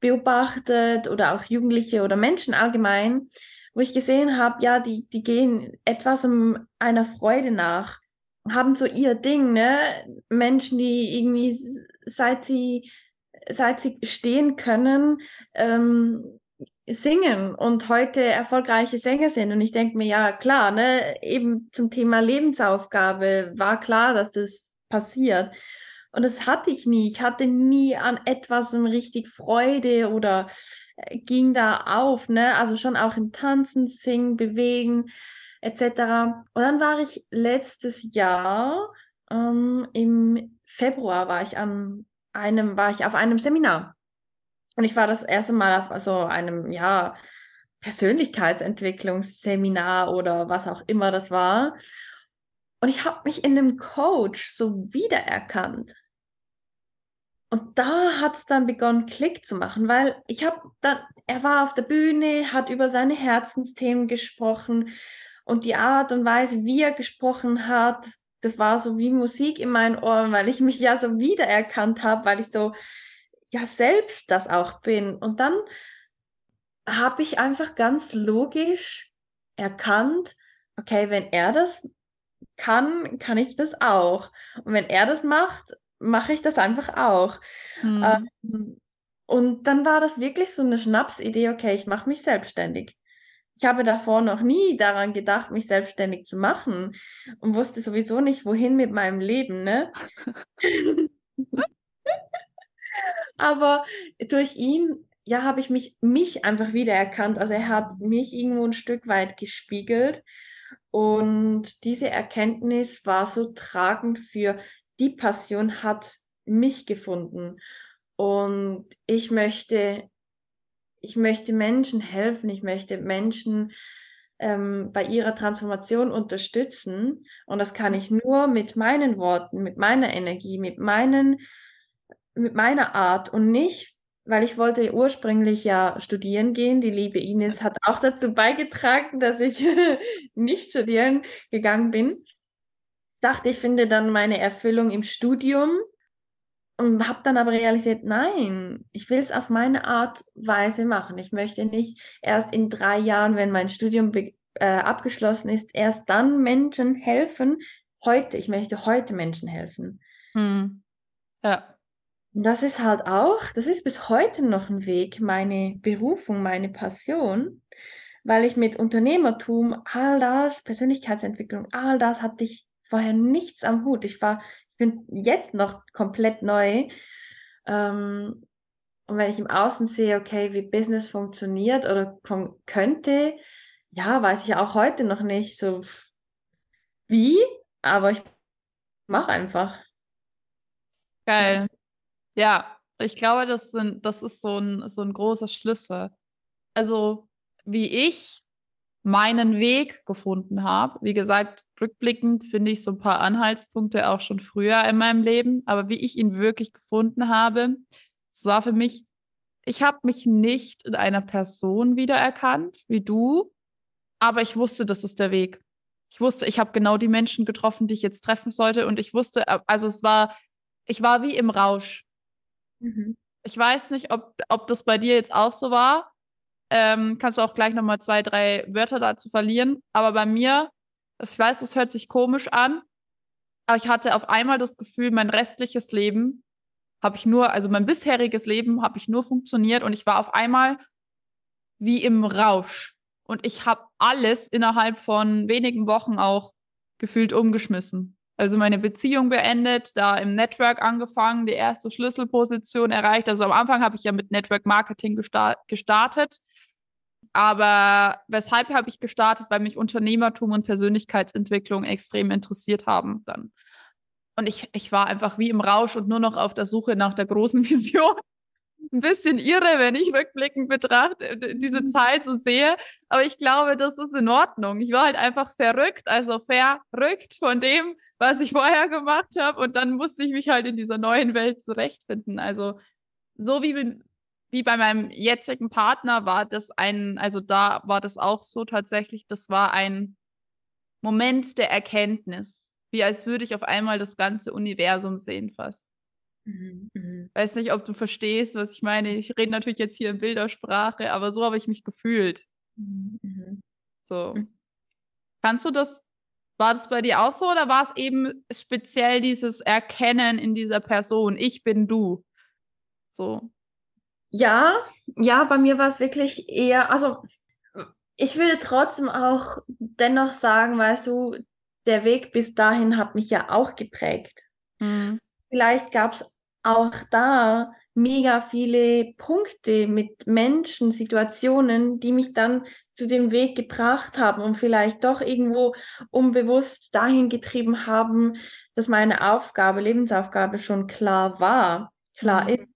Speaker 2: beobachtet oder auch Jugendliche oder Menschen allgemein, wo ich gesehen habe, ja, die, die gehen etwas um einer Freude nach, haben so ihr Ding, ne? Menschen, die irgendwie, seit sie, seit sie stehen können, ähm, singen und heute erfolgreiche Sänger sind. Und ich denke mir, ja, klar, ne, eben zum Thema Lebensaufgabe war klar, dass das passiert. Und das hatte ich nie. Ich hatte nie an etwas richtig Freude oder ging da auf, ne? Also schon auch im Tanzen, Singen, Bewegen etc. Und dann war ich letztes Jahr ähm, im Februar war ich an einem, war ich auf einem Seminar. Und ich war das erste Mal auf so einem, ja, Persönlichkeitsentwicklungsseminar oder was auch immer das war. Und ich habe mich in dem Coach so wiedererkannt. Und da hat es dann begonnen, Klick zu machen, weil ich habe dann, er war auf der Bühne, hat über seine Herzensthemen gesprochen und die Art und Weise, wie er gesprochen hat, das war so wie Musik in meinen Ohren, weil ich mich ja so wiedererkannt habe, weil ich so ja selbst das auch bin. Und dann habe ich einfach ganz logisch erkannt, okay, wenn er das kann, kann ich das auch. Und wenn er das macht, mache ich das einfach auch. Mhm. Ähm, und dann war das wirklich so eine Schnapsidee, okay, ich mache mich selbstständig. Ich habe davor noch nie daran gedacht, mich selbstständig zu machen und wusste sowieso nicht, wohin mit meinem Leben, ne? [LAUGHS] Aber durch ihn, ja, habe ich mich, mich einfach wiedererkannt. Also er hat mich irgendwo ein Stück weit gespiegelt. Und diese Erkenntnis war so tragend für die Passion hat mich gefunden. Und ich möchte, ich möchte Menschen helfen, ich möchte Menschen ähm, bei ihrer Transformation unterstützen. Und das kann ich nur mit meinen Worten, mit meiner Energie, mit meinen, mit meiner Art und nicht, weil ich wollte ursprünglich ja studieren gehen. Die liebe Ines hat auch dazu beigetragen, dass ich [LAUGHS] nicht studieren gegangen bin. Dachte, ich finde dann meine Erfüllung im Studium und habe dann aber realisiert, nein, ich will es auf meine Art Weise machen. Ich möchte nicht erst in drei Jahren, wenn mein Studium äh, abgeschlossen ist, erst dann Menschen helfen. Heute, ich möchte heute Menschen helfen. Hm. Ja. Und das ist halt auch, das ist bis heute noch ein Weg, meine Berufung, meine Passion, weil ich mit Unternehmertum, all das, Persönlichkeitsentwicklung, all das hatte ich vorher nichts am Hut. Ich war ich bin jetzt noch komplett neu. Ähm, und wenn ich im Außen sehe, okay, wie Business funktioniert oder könnte, ja, weiß ich auch heute noch nicht so wie, aber ich mache einfach.
Speaker 1: Geil. Ja, ich glaube, das, sind, das ist so ein, so ein großer Schlüssel. Also, wie ich meinen Weg gefunden habe. Wie gesagt, rückblickend finde ich so ein paar Anhaltspunkte auch schon früher in meinem Leben, aber wie ich ihn wirklich gefunden habe, es war für mich, ich habe mich nicht in einer Person wiedererkannt, wie du, aber ich wusste, das ist der Weg. Ich wusste, ich habe genau die Menschen getroffen, die ich jetzt treffen sollte und ich wusste, also es war, ich war wie im Rausch. Mhm. Ich weiß nicht, ob, ob das bei dir jetzt auch so war, ähm, kannst du auch gleich nochmal zwei, drei Wörter dazu verlieren. Aber bei mir, ich weiß, es hört sich komisch an, aber ich hatte auf einmal das Gefühl, mein restliches Leben habe ich nur, also mein bisheriges Leben habe ich nur funktioniert und ich war auf einmal wie im Rausch. Und ich habe alles innerhalb von wenigen Wochen auch gefühlt umgeschmissen. Also meine Beziehung beendet, da im Network angefangen, die erste Schlüsselposition erreicht. Also am Anfang habe ich ja mit Network Marketing gestartet. Aber weshalb habe ich gestartet? Weil mich Unternehmertum und Persönlichkeitsentwicklung extrem interessiert haben dann. Und ich, ich war einfach wie im Rausch und nur noch auf der Suche nach der großen [LAUGHS] Vision ein bisschen irre, wenn ich rückblickend betrachte, äh, diese mhm. Zeit so sehe. Aber ich glaube, das ist in Ordnung. Ich war halt einfach verrückt, also verrückt von dem, was ich vorher gemacht habe. Und dann musste ich mich halt in dieser neuen Welt zurechtfinden. Also so wie, wie bei meinem jetzigen Partner war das ein, also da war das auch so tatsächlich, das war ein Moment der Erkenntnis. Wie als würde ich auf einmal das ganze Universum sehen fast. Mhm, mhm. Weiß nicht, ob du verstehst, was ich meine. Ich rede natürlich jetzt hier in Bildersprache, aber so habe ich mich gefühlt. Mhm. So. Kannst du das, war das bei dir auch so oder war es eben speziell dieses Erkennen in dieser Person, ich bin du? So.
Speaker 2: Ja, ja, bei mir war es wirklich eher, also ich würde trotzdem auch dennoch sagen, weißt du, der Weg bis dahin hat mich ja auch geprägt. Mhm. Vielleicht gab es auch da mega viele Punkte mit Menschen, Situationen, die mich dann zu dem Weg gebracht haben und vielleicht doch irgendwo unbewusst dahin getrieben haben, dass meine Aufgabe, Lebensaufgabe schon klar war, klar mhm. ist.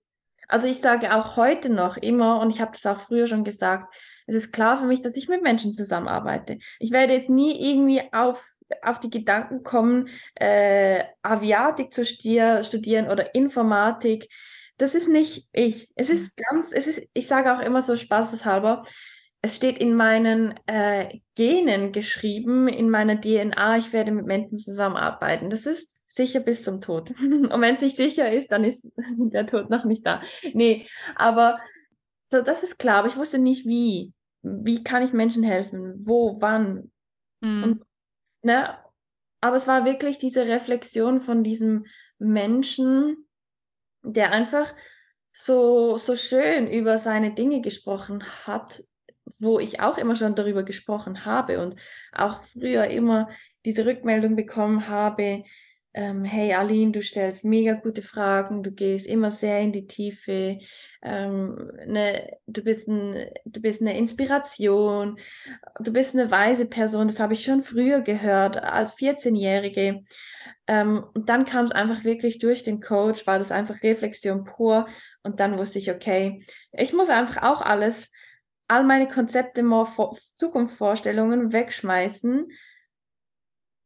Speaker 2: Also ich sage auch heute noch immer, und ich habe das auch früher schon gesagt, es ist klar für mich, dass ich mit Menschen zusammenarbeite. Ich werde jetzt nie irgendwie auf auf die Gedanken kommen, äh, Aviatik zu studieren oder Informatik. Das ist nicht ich. Es ist mhm. ganz, es ist, ich sage auch immer so spaßeshalber, es steht in meinen äh, Genen geschrieben, in meiner DNA, ich werde mit Menschen zusammenarbeiten. Das ist sicher bis zum Tod. [LAUGHS] Und wenn es nicht sicher ist, dann ist [LAUGHS] der Tod noch nicht da. Nee, aber so, das ist klar, aber ich wusste nicht wie. Wie kann ich Menschen helfen? Wo, wann? Mhm. Und, ne? Aber es war wirklich diese Reflexion von diesem Menschen, der einfach so, so schön über seine Dinge gesprochen hat, wo ich auch immer schon darüber gesprochen habe und auch früher immer diese Rückmeldung bekommen habe, ähm, hey Aline, du stellst mega gute Fragen, du gehst immer sehr in die Tiefe, ähm, ne, du, bist ein, du bist eine Inspiration, du bist eine weise Person, das habe ich schon früher gehört, als 14-Jährige. Ähm, und dann kam es einfach wirklich durch den Coach, war das einfach Reflexion pur und dann wusste ich, okay, ich muss einfach auch alles, all meine Konzepte, Zukunftsvorstellungen wegschmeißen,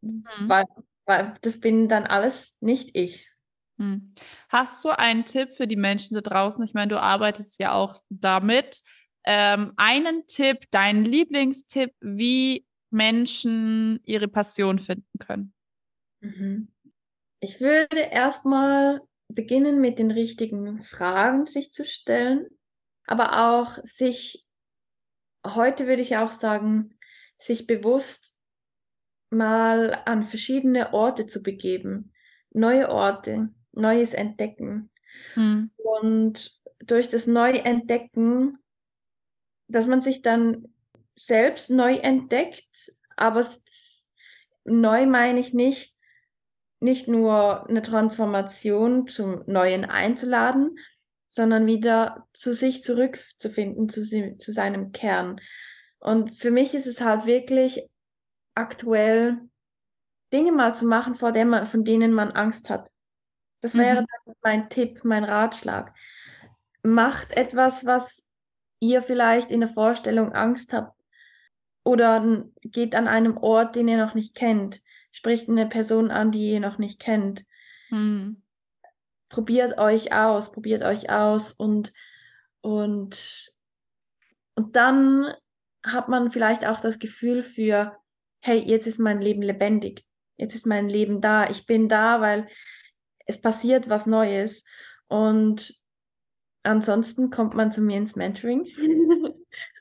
Speaker 2: mhm. weil weil das bin dann alles nicht ich.
Speaker 1: Hm. Hast du einen Tipp für die Menschen da draußen? Ich meine, du arbeitest ja auch damit. Ähm, einen Tipp, deinen Lieblingstipp, wie Menschen ihre Passion finden können?
Speaker 2: Mhm. Ich würde erstmal beginnen mit den richtigen Fragen sich zu stellen, aber auch sich, heute würde ich auch sagen, sich bewusst mal an verschiedene Orte zu begeben, neue Orte, Neues entdecken. Hm. Und durch das Neuentdecken, dass man sich dann selbst neu entdeckt, aber neu meine ich nicht, nicht nur eine Transformation zum Neuen einzuladen, sondern wieder zu sich zurückzufinden, zu, zu seinem Kern. Und für mich ist es halt wirklich aktuell Dinge mal zu machen, vor der man, von denen man Angst hat. Das wäre mhm. mein Tipp, mein Ratschlag. Macht etwas, was ihr vielleicht in der Vorstellung Angst habt. Oder geht an einem Ort, den ihr noch nicht kennt. Spricht eine Person an, die ihr noch nicht kennt. Mhm. Probiert euch aus, probiert euch aus und, und, und dann hat man vielleicht auch das Gefühl für, hey, jetzt ist mein Leben lebendig, jetzt ist mein Leben da, ich bin da, weil es passiert was Neues. Und ansonsten kommt man zu mir ins Mentoring [LAUGHS]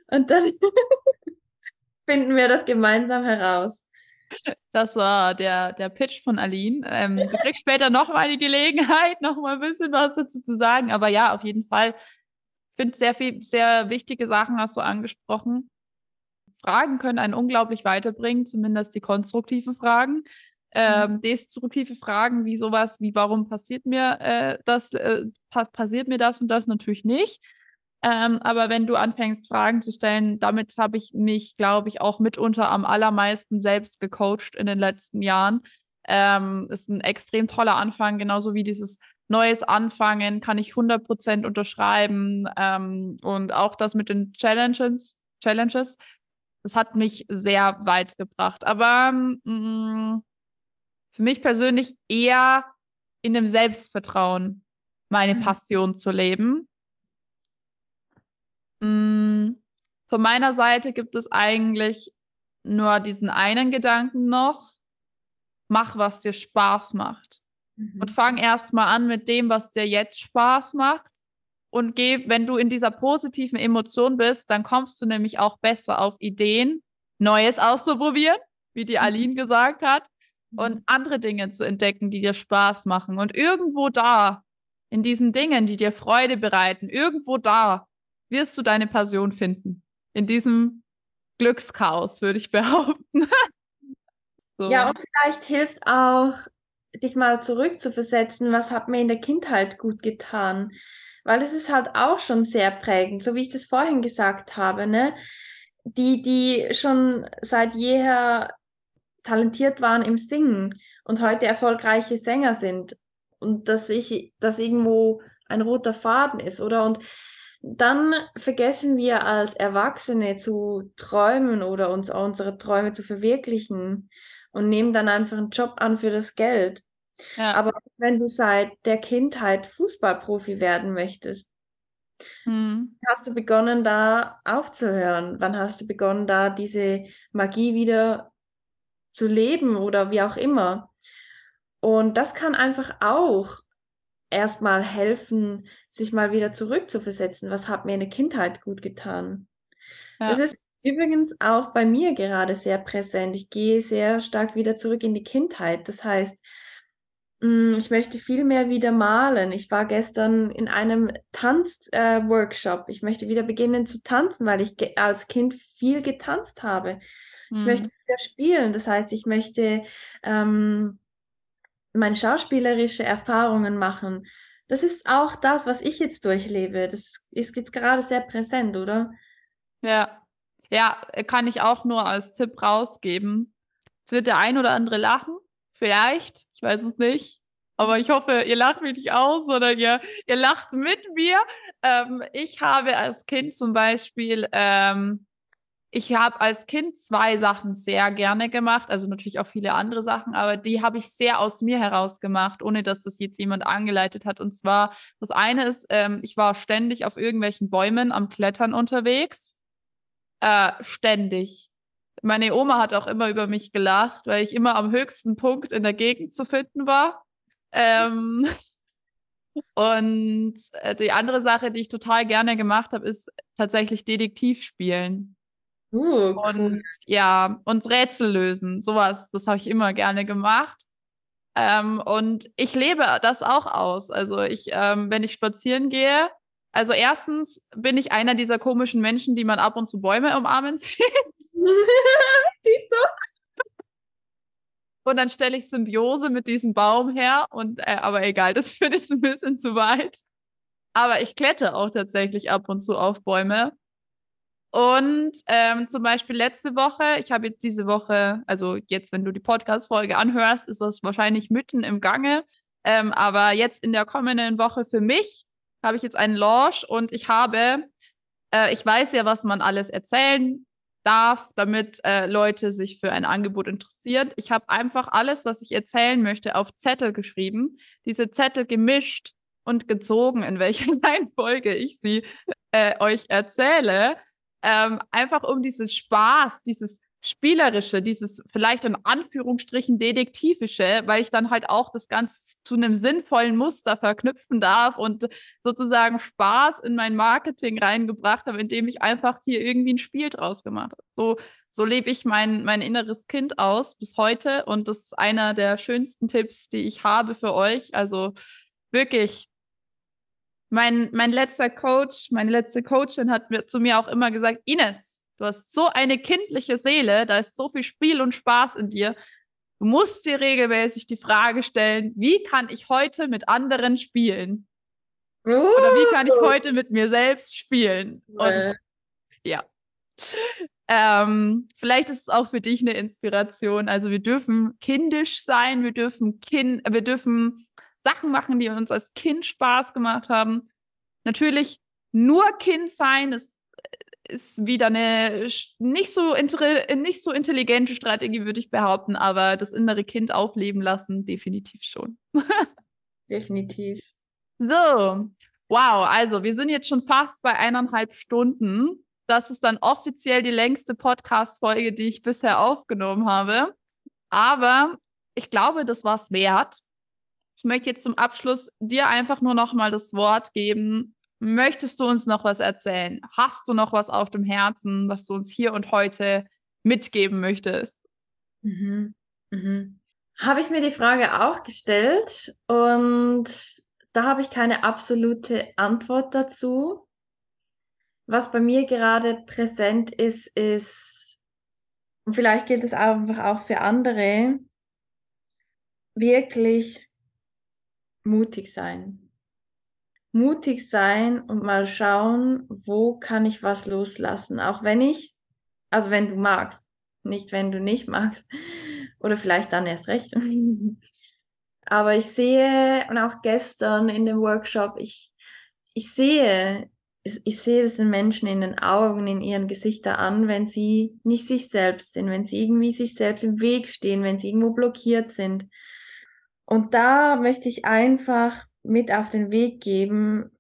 Speaker 2: und dann [LAUGHS] finden wir das gemeinsam heraus.
Speaker 1: Das war der, der Pitch von Aline. Ähm, du kriegst später nochmal die Gelegenheit, nochmal ein bisschen was dazu zu sagen. Aber ja, auf jeden Fall. Ich finde sehr viel, sehr wichtige Sachen hast du angesprochen. Fragen können einen unglaublich weiterbringen, zumindest die konstruktiven Fragen. Ähm, mhm. destruktive Fragen wie sowas wie warum passiert mir äh, das äh, pa passiert mir das und das natürlich nicht ähm, aber wenn du anfängst Fragen zu stellen damit habe ich mich glaube ich auch mitunter am allermeisten selbst gecoacht in den letzten Jahren ähm, ist ein extrem toller Anfang genauso wie dieses neues Anfangen kann ich 100% unterschreiben ähm, und auch das mit den Challenges Challenges es hat mich sehr weit gebracht. Aber mh, mm, für mich persönlich eher in dem Selbstvertrauen meine mhm. Passion zu leben. Mh, mm, von meiner Seite gibt es eigentlich nur diesen einen Gedanken noch. Mach, was dir Spaß macht. Mhm. Und fang erst mal an mit dem, was dir jetzt Spaß macht und geh, wenn du in dieser positiven Emotion bist, dann kommst du nämlich auch besser auf Ideen, Neues auszuprobieren, wie die mhm. Aline gesagt hat, und mhm. andere Dinge zu entdecken, die dir Spaß machen. Und irgendwo da, in diesen Dingen, die dir Freude bereiten, irgendwo da wirst du deine Passion finden. In diesem Glückschaos, würde ich [LAUGHS] behaupten.
Speaker 2: so. Ja, und vielleicht hilft auch, dich mal zurückzuversetzen, was hat mir in der Kindheit gut getan weil es ist halt auch schon sehr prägend, so wie ich das vorhin gesagt habe, ne? Die, die schon seit jeher talentiert waren im Singen und heute erfolgreiche Sänger sind und dass ich, dass irgendwo ein roter Faden ist, oder? Und dann vergessen wir als Erwachsene zu träumen oder uns unsere Träume zu verwirklichen und nehmen dann einfach einen Job an für das Geld. Ja. Aber wenn du seit der Kindheit Fußballprofi werden möchtest, Mhm. Hast du begonnen, da aufzuhören? Wann hast du begonnen, da diese Magie wieder zu leben oder wie auch immer? Und das kann einfach auch erstmal helfen, sich mal wieder zurückzuversetzen. Was hat mir in der Kindheit gut getan? Ja. Das ist übrigens auch bei mir gerade sehr präsent. Ich gehe sehr stark wieder zurück in die Kindheit. Das heißt, ich möchte viel mehr wieder malen. Ich war gestern in einem Tanzworkshop. Äh, ich möchte wieder beginnen zu tanzen, weil ich als Kind viel getanzt habe. Ich mhm. möchte wieder spielen. Das heißt, ich möchte ähm, meine schauspielerische Erfahrungen machen. Das ist auch das, was ich jetzt durchlebe. Das ist jetzt gerade sehr präsent, oder?
Speaker 1: Ja. Ja, kann ich auch nur als Tipp rausgeben. Es wird der ein oder andere lachen. Vielleicht. Ich weiß es nicht. Aber ich hoffe, ihr lacht mich nicht aus, sondern ihr, ihr lacht mit mir. Ähm, ich habe als Kind zum Beispiel ähm, ich habe als Kind zwei Sachen sehr gerne gemacht, also natürlich auch viele andere Sachen, aber die habe ich sehr aus mir heraus gemacht, ohne dass das jetzt jemand angeleitet hat. Und zwar, das eine ist, ähm, ich war ständig auf irgendwelchen Bäumen am Klettern unterwegs. Äh, ständig. Meine Oma hat auch immer über mich gelacht, weil ich immer am höchsten Punkt in der Gegend zu finden war. Ähm, [LAUGHS] und äh, die andere Sache, die ich total gerne gemacht habe, ist tatsächlich Detektiv spielen. Uh, cool. Und ja, und Rätsel lösen, sowas, das habe ich immer gerne gemacht. Ähm, und ich lebe das auch aus. Also ich, ähm, wenn ich spazieren gehe, also erstens bin ich einer dieser komischen Menschen, die man ab und zu Bäume umarmen [LAUGHS] sieht. Und dann stelle ich Symbiose mit diesem Baum her und äh, aber egal, das [LAUGHS] führt jetzt ein bisschen zu weit. Aber ich klette auch tatsächlich ab und zu auf Bäume. Und ähm, zum Beispiel letzte Woche, ich habe jetzt diese Woche, also jetzt, wenn du die Podcast-Folge anhörst, ist das wahrscheinlich mitten im Gange. Ähm, aber jetzt in der kommenden Woche für mich habe ich jetzt einen Launch und ich habe, äh, ich weiß ja, was man alles erzählen darf, damit äh, Leute sich für ein Angebot interessieren. Ich habe einfach alles, was ich erzählen möchte, auf Zettel geschrieben, diese Zettel gemischt und gezogen, in welcher [LAUGHS] Reihenfolge ich sie äh, euch erzähle ähm, einfach um dieses Spaß, dieses Spielerische, dieses vielleicht in Anführungsstrichen Detektivische, weil ich dann halt auch das Ganze zu einem sinnvollen Muster verknüpfen darf und sozusagen Spaß in mein Marketing reingebracht habe, indem ich einfach hier irgendwie ein Spiel draus gemacht habe. So, so lebe ich mein, mein inneres Kind aus bis heute und das ist einer der schönsten Tipps, die ich habe für euch. Also wirklich mein, mein letzter Coach, meine letzte Coachin hat mir, zu mir auch immer gesagt, Ines, du hast so eine kindliche Seele, da ist so viel Spiel und Spaß in dir. Du musst dir regelmäßig die Frage stellen, wie kann ich heute mit anderen spielen? Uh. Oder wie kann ich heute mit mir selbst spielen? Und, ja. Ähm, vielleicht ist es auch für dich eine Inspiration. Also wir dürfen kindisch sein, wir dürfen kind, wir dürfen Sachen machen, die uns als Kind Spaß gemacht haben. Natürlich nur Kind sein ist, ist wieder eine nicht so, nicht so intelligente Strategie, würde ich behaupten, aber das innere Kind aufleben lassen, definitiv schon. [LAUGHS]
Speaker 2: definitiv.
Speaker 1: So, wow, also wir sind jetzt schon fast bei eineinhalb Stunden. Das ist dann offiziell die längste Podcast-Folge, die ich bisher aufgenommen habe. Aber ich glaube, das war es wert. Ich möchte jetzt zum Abschluss dir einfach nur noch mal das Wort geben. Möchtest du uns noch was erzählen? Hast du noch was auf dem Herzen, was du uns hier und heute mitgeben möchtest?
Speaker 2: Mhm. Mhm. Habe ich mir die Frage auch gestellt und da habe ich keine absolute Antwort dazu. Was bei mir gerade präsent ist, ist, und vielleicht gilt es einfach auch für andere, wirklich mutig sein. Mutig sein und mal schauen, wo kann ich was loslassen. Auch wenn ich, also wenn du magst, nicht wenn du nicht magst. Oder vielleicht dann erst recht. [LAUGHS] Aber ich sehe, und auch gestern in dem Workshop, ich, ich sehe, ich sehe es den Menschen in den Augen, in ihren Gesichtern an, wenn sie nicht sich selbst sind, wenn sie irgendwie sich selbst im Weg stehen, wenn sie irgendwo blockiert sind. Und da möchte ich einfach mit auf den Weg geben,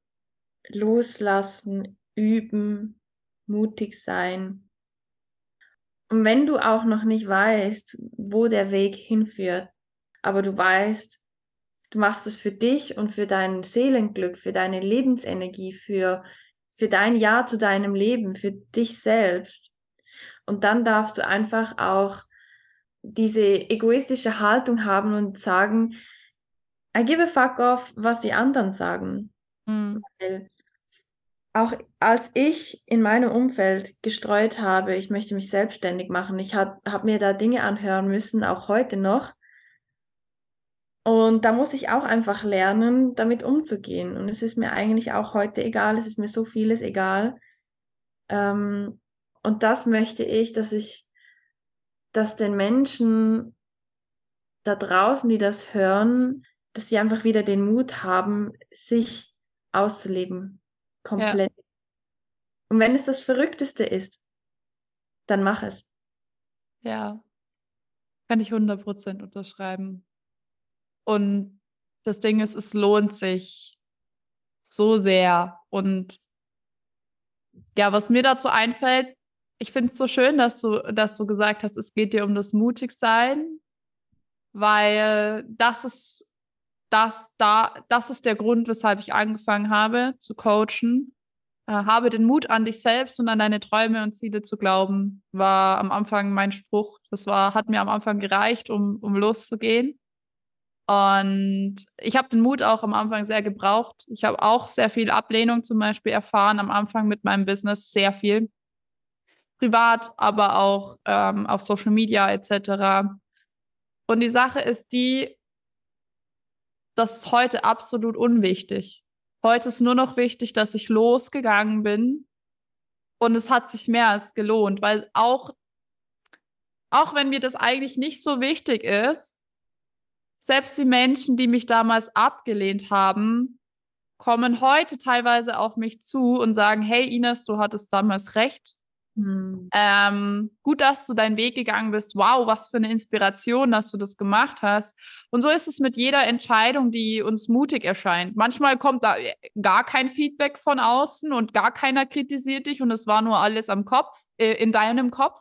Speaker 2: loslassen, üben, mutig sein. Und wenn du auch noch nicht weißt, wo der Weg hinführt, aber du weißt, du machst es für dich und für dein Seelenglück, für deine Lebensenergie, für, für dein Ja zu deinem Leben, für dich selbst. Und dann darfst du einfach auch diese egoistische Haltung haben und sagen, I give a fuck off, was die anderen sagen. Mhm. Weil auch als ich in meinem Umfeld gestreut habe, ich möchte mich selbstständig machen, ich habe hab mir da Dinge anhören müssen, auch heute noch. Und da muss ich auch einfach lernen, damit umzugehen. Und es ist mir eigentlich auch heute egal, es ist mir so vieles egal. Ähm, und das möchte ich, dass ich, dass den Menschen da draußen, die das hören, dass sie einfach wieder den Mut haben, sich auszuleben, Komplett. Ja. Und wenn es das Verrückteste ist, dann mach es.
Speaker 1: Ja, kann ich 100% unterschreiben. Und das Ding ist, es lohnt sich so sehr. Und ja, was mir dazu einfällt, ich finde es so schön, dass du, dass du gesagt hast, es geht dir um das Mutigsein, weil das ist das da, das ist der Grund, weshalb ich angefangen habe zu coachen. Äh, habe den Mut an dich selbst und an deine Träume und Ziele zu glauben, war am Anfang mein Spruch. Das war, hat mir am Anfang gereicht, um, um loszugehen. Und ich habe den Mut auch am Anfang sehr gebraucht. Ich habe auch sehr viel Ablehnung zum Beispiel erfahren am Anfang mit meinem Business, sehr viel. Privat, aber auch ähm, auf Social Media etc. Und die Sache ist die, das ist heute absolut unwichtig. Heute ist nur noch wichtig, dass ich losgegangen bin und es hat sich mehr als gelohnt, weil auch, auch wenn mir das eigentlich nicht so wichtig ist, selbst die Menschen, die mich damals abgelehnt haben, kommen heute teilweise auf mich zu und sagen, hey Ines, du hattest damals recht. Hm. Ähm, gut, dass du deinen Weg gegangen bist. Wow, was für eine Inspiration, dass du das gemacht hast. Und so ist es mit jeder Entscheidung, die uns mutig erscheint. Manchmal kommt da äh, gar kein Feedback von außen und gar keiner kritisiert dich und es war nur alles am Kopf, äh, in deinem Kopf.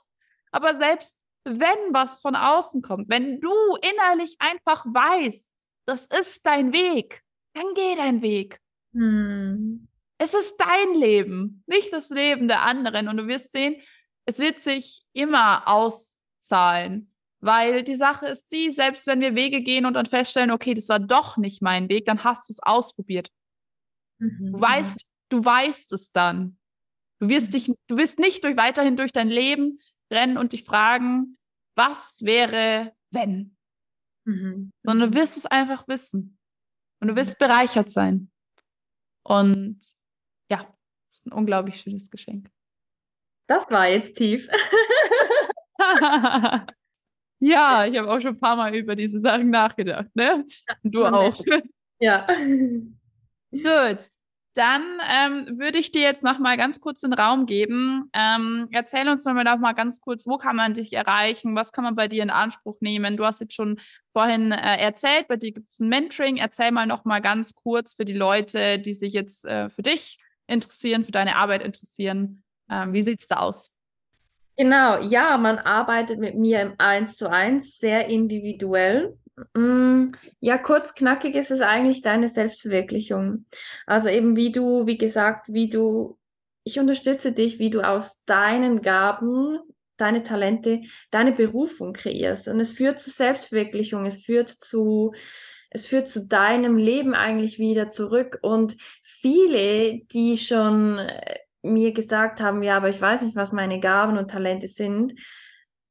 Speaker 1: Aber selbst wenn was von außen kommt, wenn du innerlich einfach weißt, das ist dein Weg, dann geh dein Weg. Hm. Es ist dein Leben, nicht das Leben der anderen. Und du wirst sehen, es wird sich immer auszahlen. Weil die Sache ist die, selbst wenn wir Wege gehen und dann feststellen, okay, das war doch nicht mein Weg, dann hast du es ausprobiert. Mhm. Du weißt, du weißt es dann. Du wirst mhm. dich, du wirst nicht durch, weiterhin durch dein Leben rennen und dich fragen, was wäre, wenn? Mhm. Sondern du wirst es einfach wissen. Und du wirst bereichert sein. Und das ist ein unglaublich schönes Geschenk.
Speaker 2: Das war jetzt tief. [LAUGHS]
Speaker 1: ja, ich habe auch schon ein paar Mal über diese Sachen nachgedacht, ne? Du auch. [LAUGHS]
Speaker 2: Ja.
Speaker 1: Gut. Dann ähm, würde ich dir jetzt noch mal ganz kurz den Raum geben. Ähm, erzähl uns noch mal, noch mal ganz kurz, wo kann man dich erreichen? Was kann man bei dir in Anspruch nehmen? Du hast jetzt schon vorhin äh, erzählt, bei dir gibt es ein Mentoring. Erzähl mal noch mal ganz kurz für die Leute, die sich jetzt äh, für dich interessieren, für deine Arbeit interessieren. Ähm, wie sieht es da aus?
Speaker 2: Genau, ja, man arbeitet mit mir im 1 zu 1, sehr individuell. Mm, ja, kurz knackig ist es eigentlich deine Selbstverwirklichung. Also eben wie du, wie gesagt, wie du, ich unterstütze dich, wie du aus deinen Gaben, deine Talente, deine Berufung kreierst. Und es führt zu Selbstverwirklichung, es führt zu es führt zu deinem Leben eigentlich wieder zurück. Und viele, die schon äh, mir gesagt haben, ja, aber ich weiß nicht, was meine Gaben und Talente sind,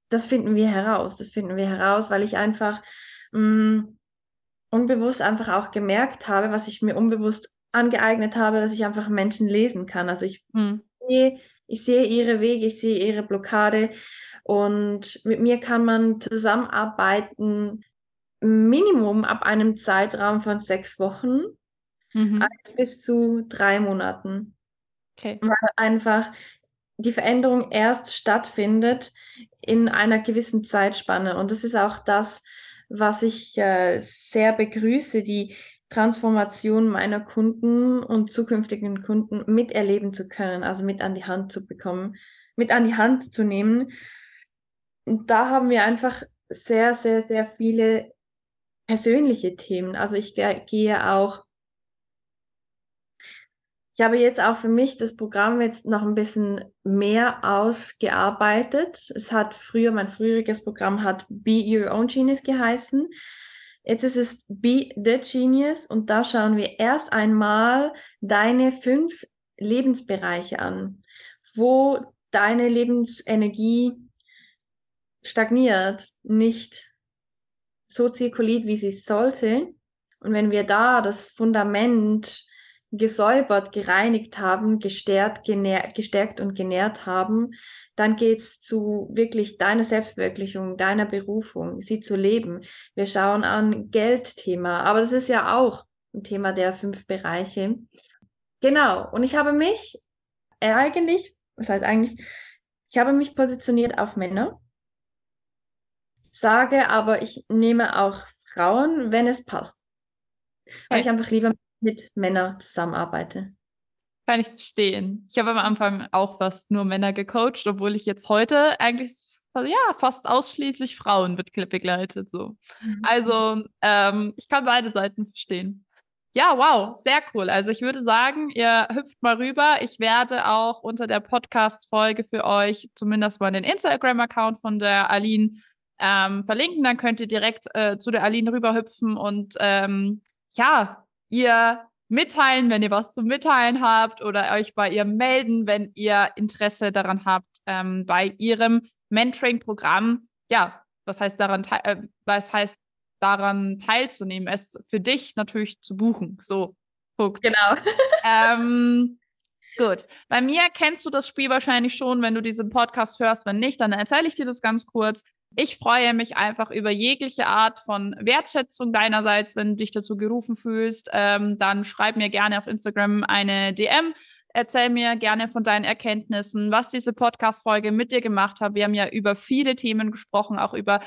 Speaker 2: das finden wir heraus. Das finden wir heraus, weil ich einfach mh, mm, unbewusst einfach auch gemerkt habe, was ich mir unbewusst angeeignet habe, dass ich einfach Menschen lesen kann. Also ich hm. sehe, ich sehe ihre Wege, ich sehe ihre Blockade und mit mir kann man zusammenarbeiten, Minimum ab einem Zeitraum von sechs Wochen mhm. bis zu drei Monaten. Okay. Weil einfach die Veränderung erst stattfindet in einer gewissen Zeitspanne. Und das ist auch das, was ich äh, sehr begrüße, die, Transformation meiner Kunden und zukünftigen Kunden miterleben zu können, also mit an die Hand zu bekommen, mit an die Hand zu nehmen. Und da haben wir einfach sehr, sehr, sehr viele persönliche Themen. Also ich gehe auch, ich habe jetzt auch für mich das Programm jetzt noch ein bisschen mehr ausgearbeitet. Es hat früher, mein früheriges Programm hat Be Your Own Genius geheißen. Jetzt ist es Be the Genius und da schauen wir erst einmal deine fünf Lebensbereiche an, wo deine Lebensenergie stagniert, nicht so zirkuliert, wie sie sollte. Und wenn wir da das Fundament gesäubert, gereinigt haben, gestärkt, gestärkt und genährt haben, dann geht's zu wirklich deiner Selbstverwirklichung, deiner Berufung, sie zu leben. Wir schauen an Geldthema, aber das ist ja auch ein Thema der fünf Bereiche. Genau. Und ich habe mich eigentlich, was heißt eigentlich, ich habe mich positioniert auf Männer, sage aber, ich nehme auch Frauen, wenn es passt. Weil ich einfach lieber mit Männern zusammenarbeite.
Speaker 1: Kann ich verstehen. Ich habe am Anfang auch fast nur Männer gecoacht, obwohl ich jetzt heute eigentlich ja fast ausschließlich Frauen begleitet. So. Mhm. Also ähm, ich kann beide Seiten verstehen. Ja, wow, sehr cool. Also ich würde sagen, ihr hüpft mal rüber. Ich werde auch unter der Podcast-Folge für euch zumindest mal den Instagram-Account von der Aline ähm, verlinken. Dann könnt ihr direkt äh, zu der Aline rüberhüpfen und ähm, ja, ihr mitteilen, wenn ihr was zu mitteilen habt oder euch bei ihr melden, wenn ihr Interesse daran habt, ähm, bei ihrem Mentoring-Programm, ja, was heißt daran, äh, was heißt daran teilzunehmen, es für dich natürlich zu buchen. So, guckt.
Speaker 2: Genau. [LAUGHS]
Speaker 1: ähm, gut. Bei mir kennst du das Spiel wahrscheinlich schon, wenn du diesen Podcast hörst. Wenn nicht, dann erzähle ich dir das ganz kurz. Ich freue mich einfach über jegliche Art von Wertschätzung deinerseits, wenn du dich dazu gerufen fühlst. Ähm, dann schreib mir gerne auf Instagram eine DM. Erzähl mir gerne von deinen Erkenntnissen, was diese Podcast-Folge mit dir gemacht hat. Wir haben ja über viele Themen gesprochen, auch über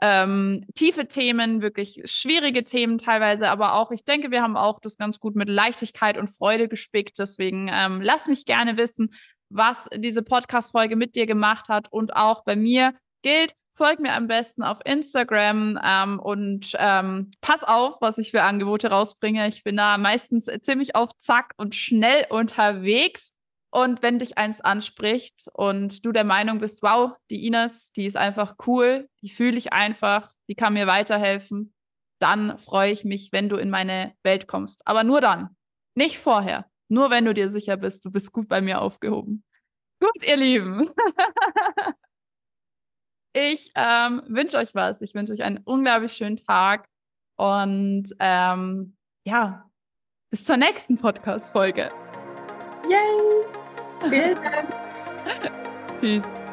Speaker 1: ähm, tiefe Themen, wirklich schwierige Themen teilweise, aber auch, ich denke, wir haben auch das ganz gut mit Leichtigkeit und Freude gespickt. Deswegen ähm, lass mich gerne wissen, was diese Podcast-Folge mit dir gemacht hat und auch bei mir gilt, folg mir am besten auf Instagram ähm, und ähm, pass auf, was ich für Angebote rausbringe. Ich bin da meistens ziemlich auf Zack und schnell unterwegs. Und wenn dich eins anspricht und du der Meinung bist, wow, die Ines, die ist einfach cool, die fühle ich einfach, die kann mir weiterhelfen, dann freue ich mich, wenn du in meine Welt kommst. Aber nur dann, nicht vorher. Nur wenn du dir sicher bist, du bist gut bei mir aufgehoben. Gut, ihr Lieben. [LAUGHS] Ich ähm, wünsche euch was. Ich wünsche euch einen unglaublich schönen Tag und ähm, ja, bis zur nächsten Podcast-Folge.
Speaker 2: Yay! [LAUGHS] Vielen Dank. [LAUGHS]
Speaker 1: Tschüss.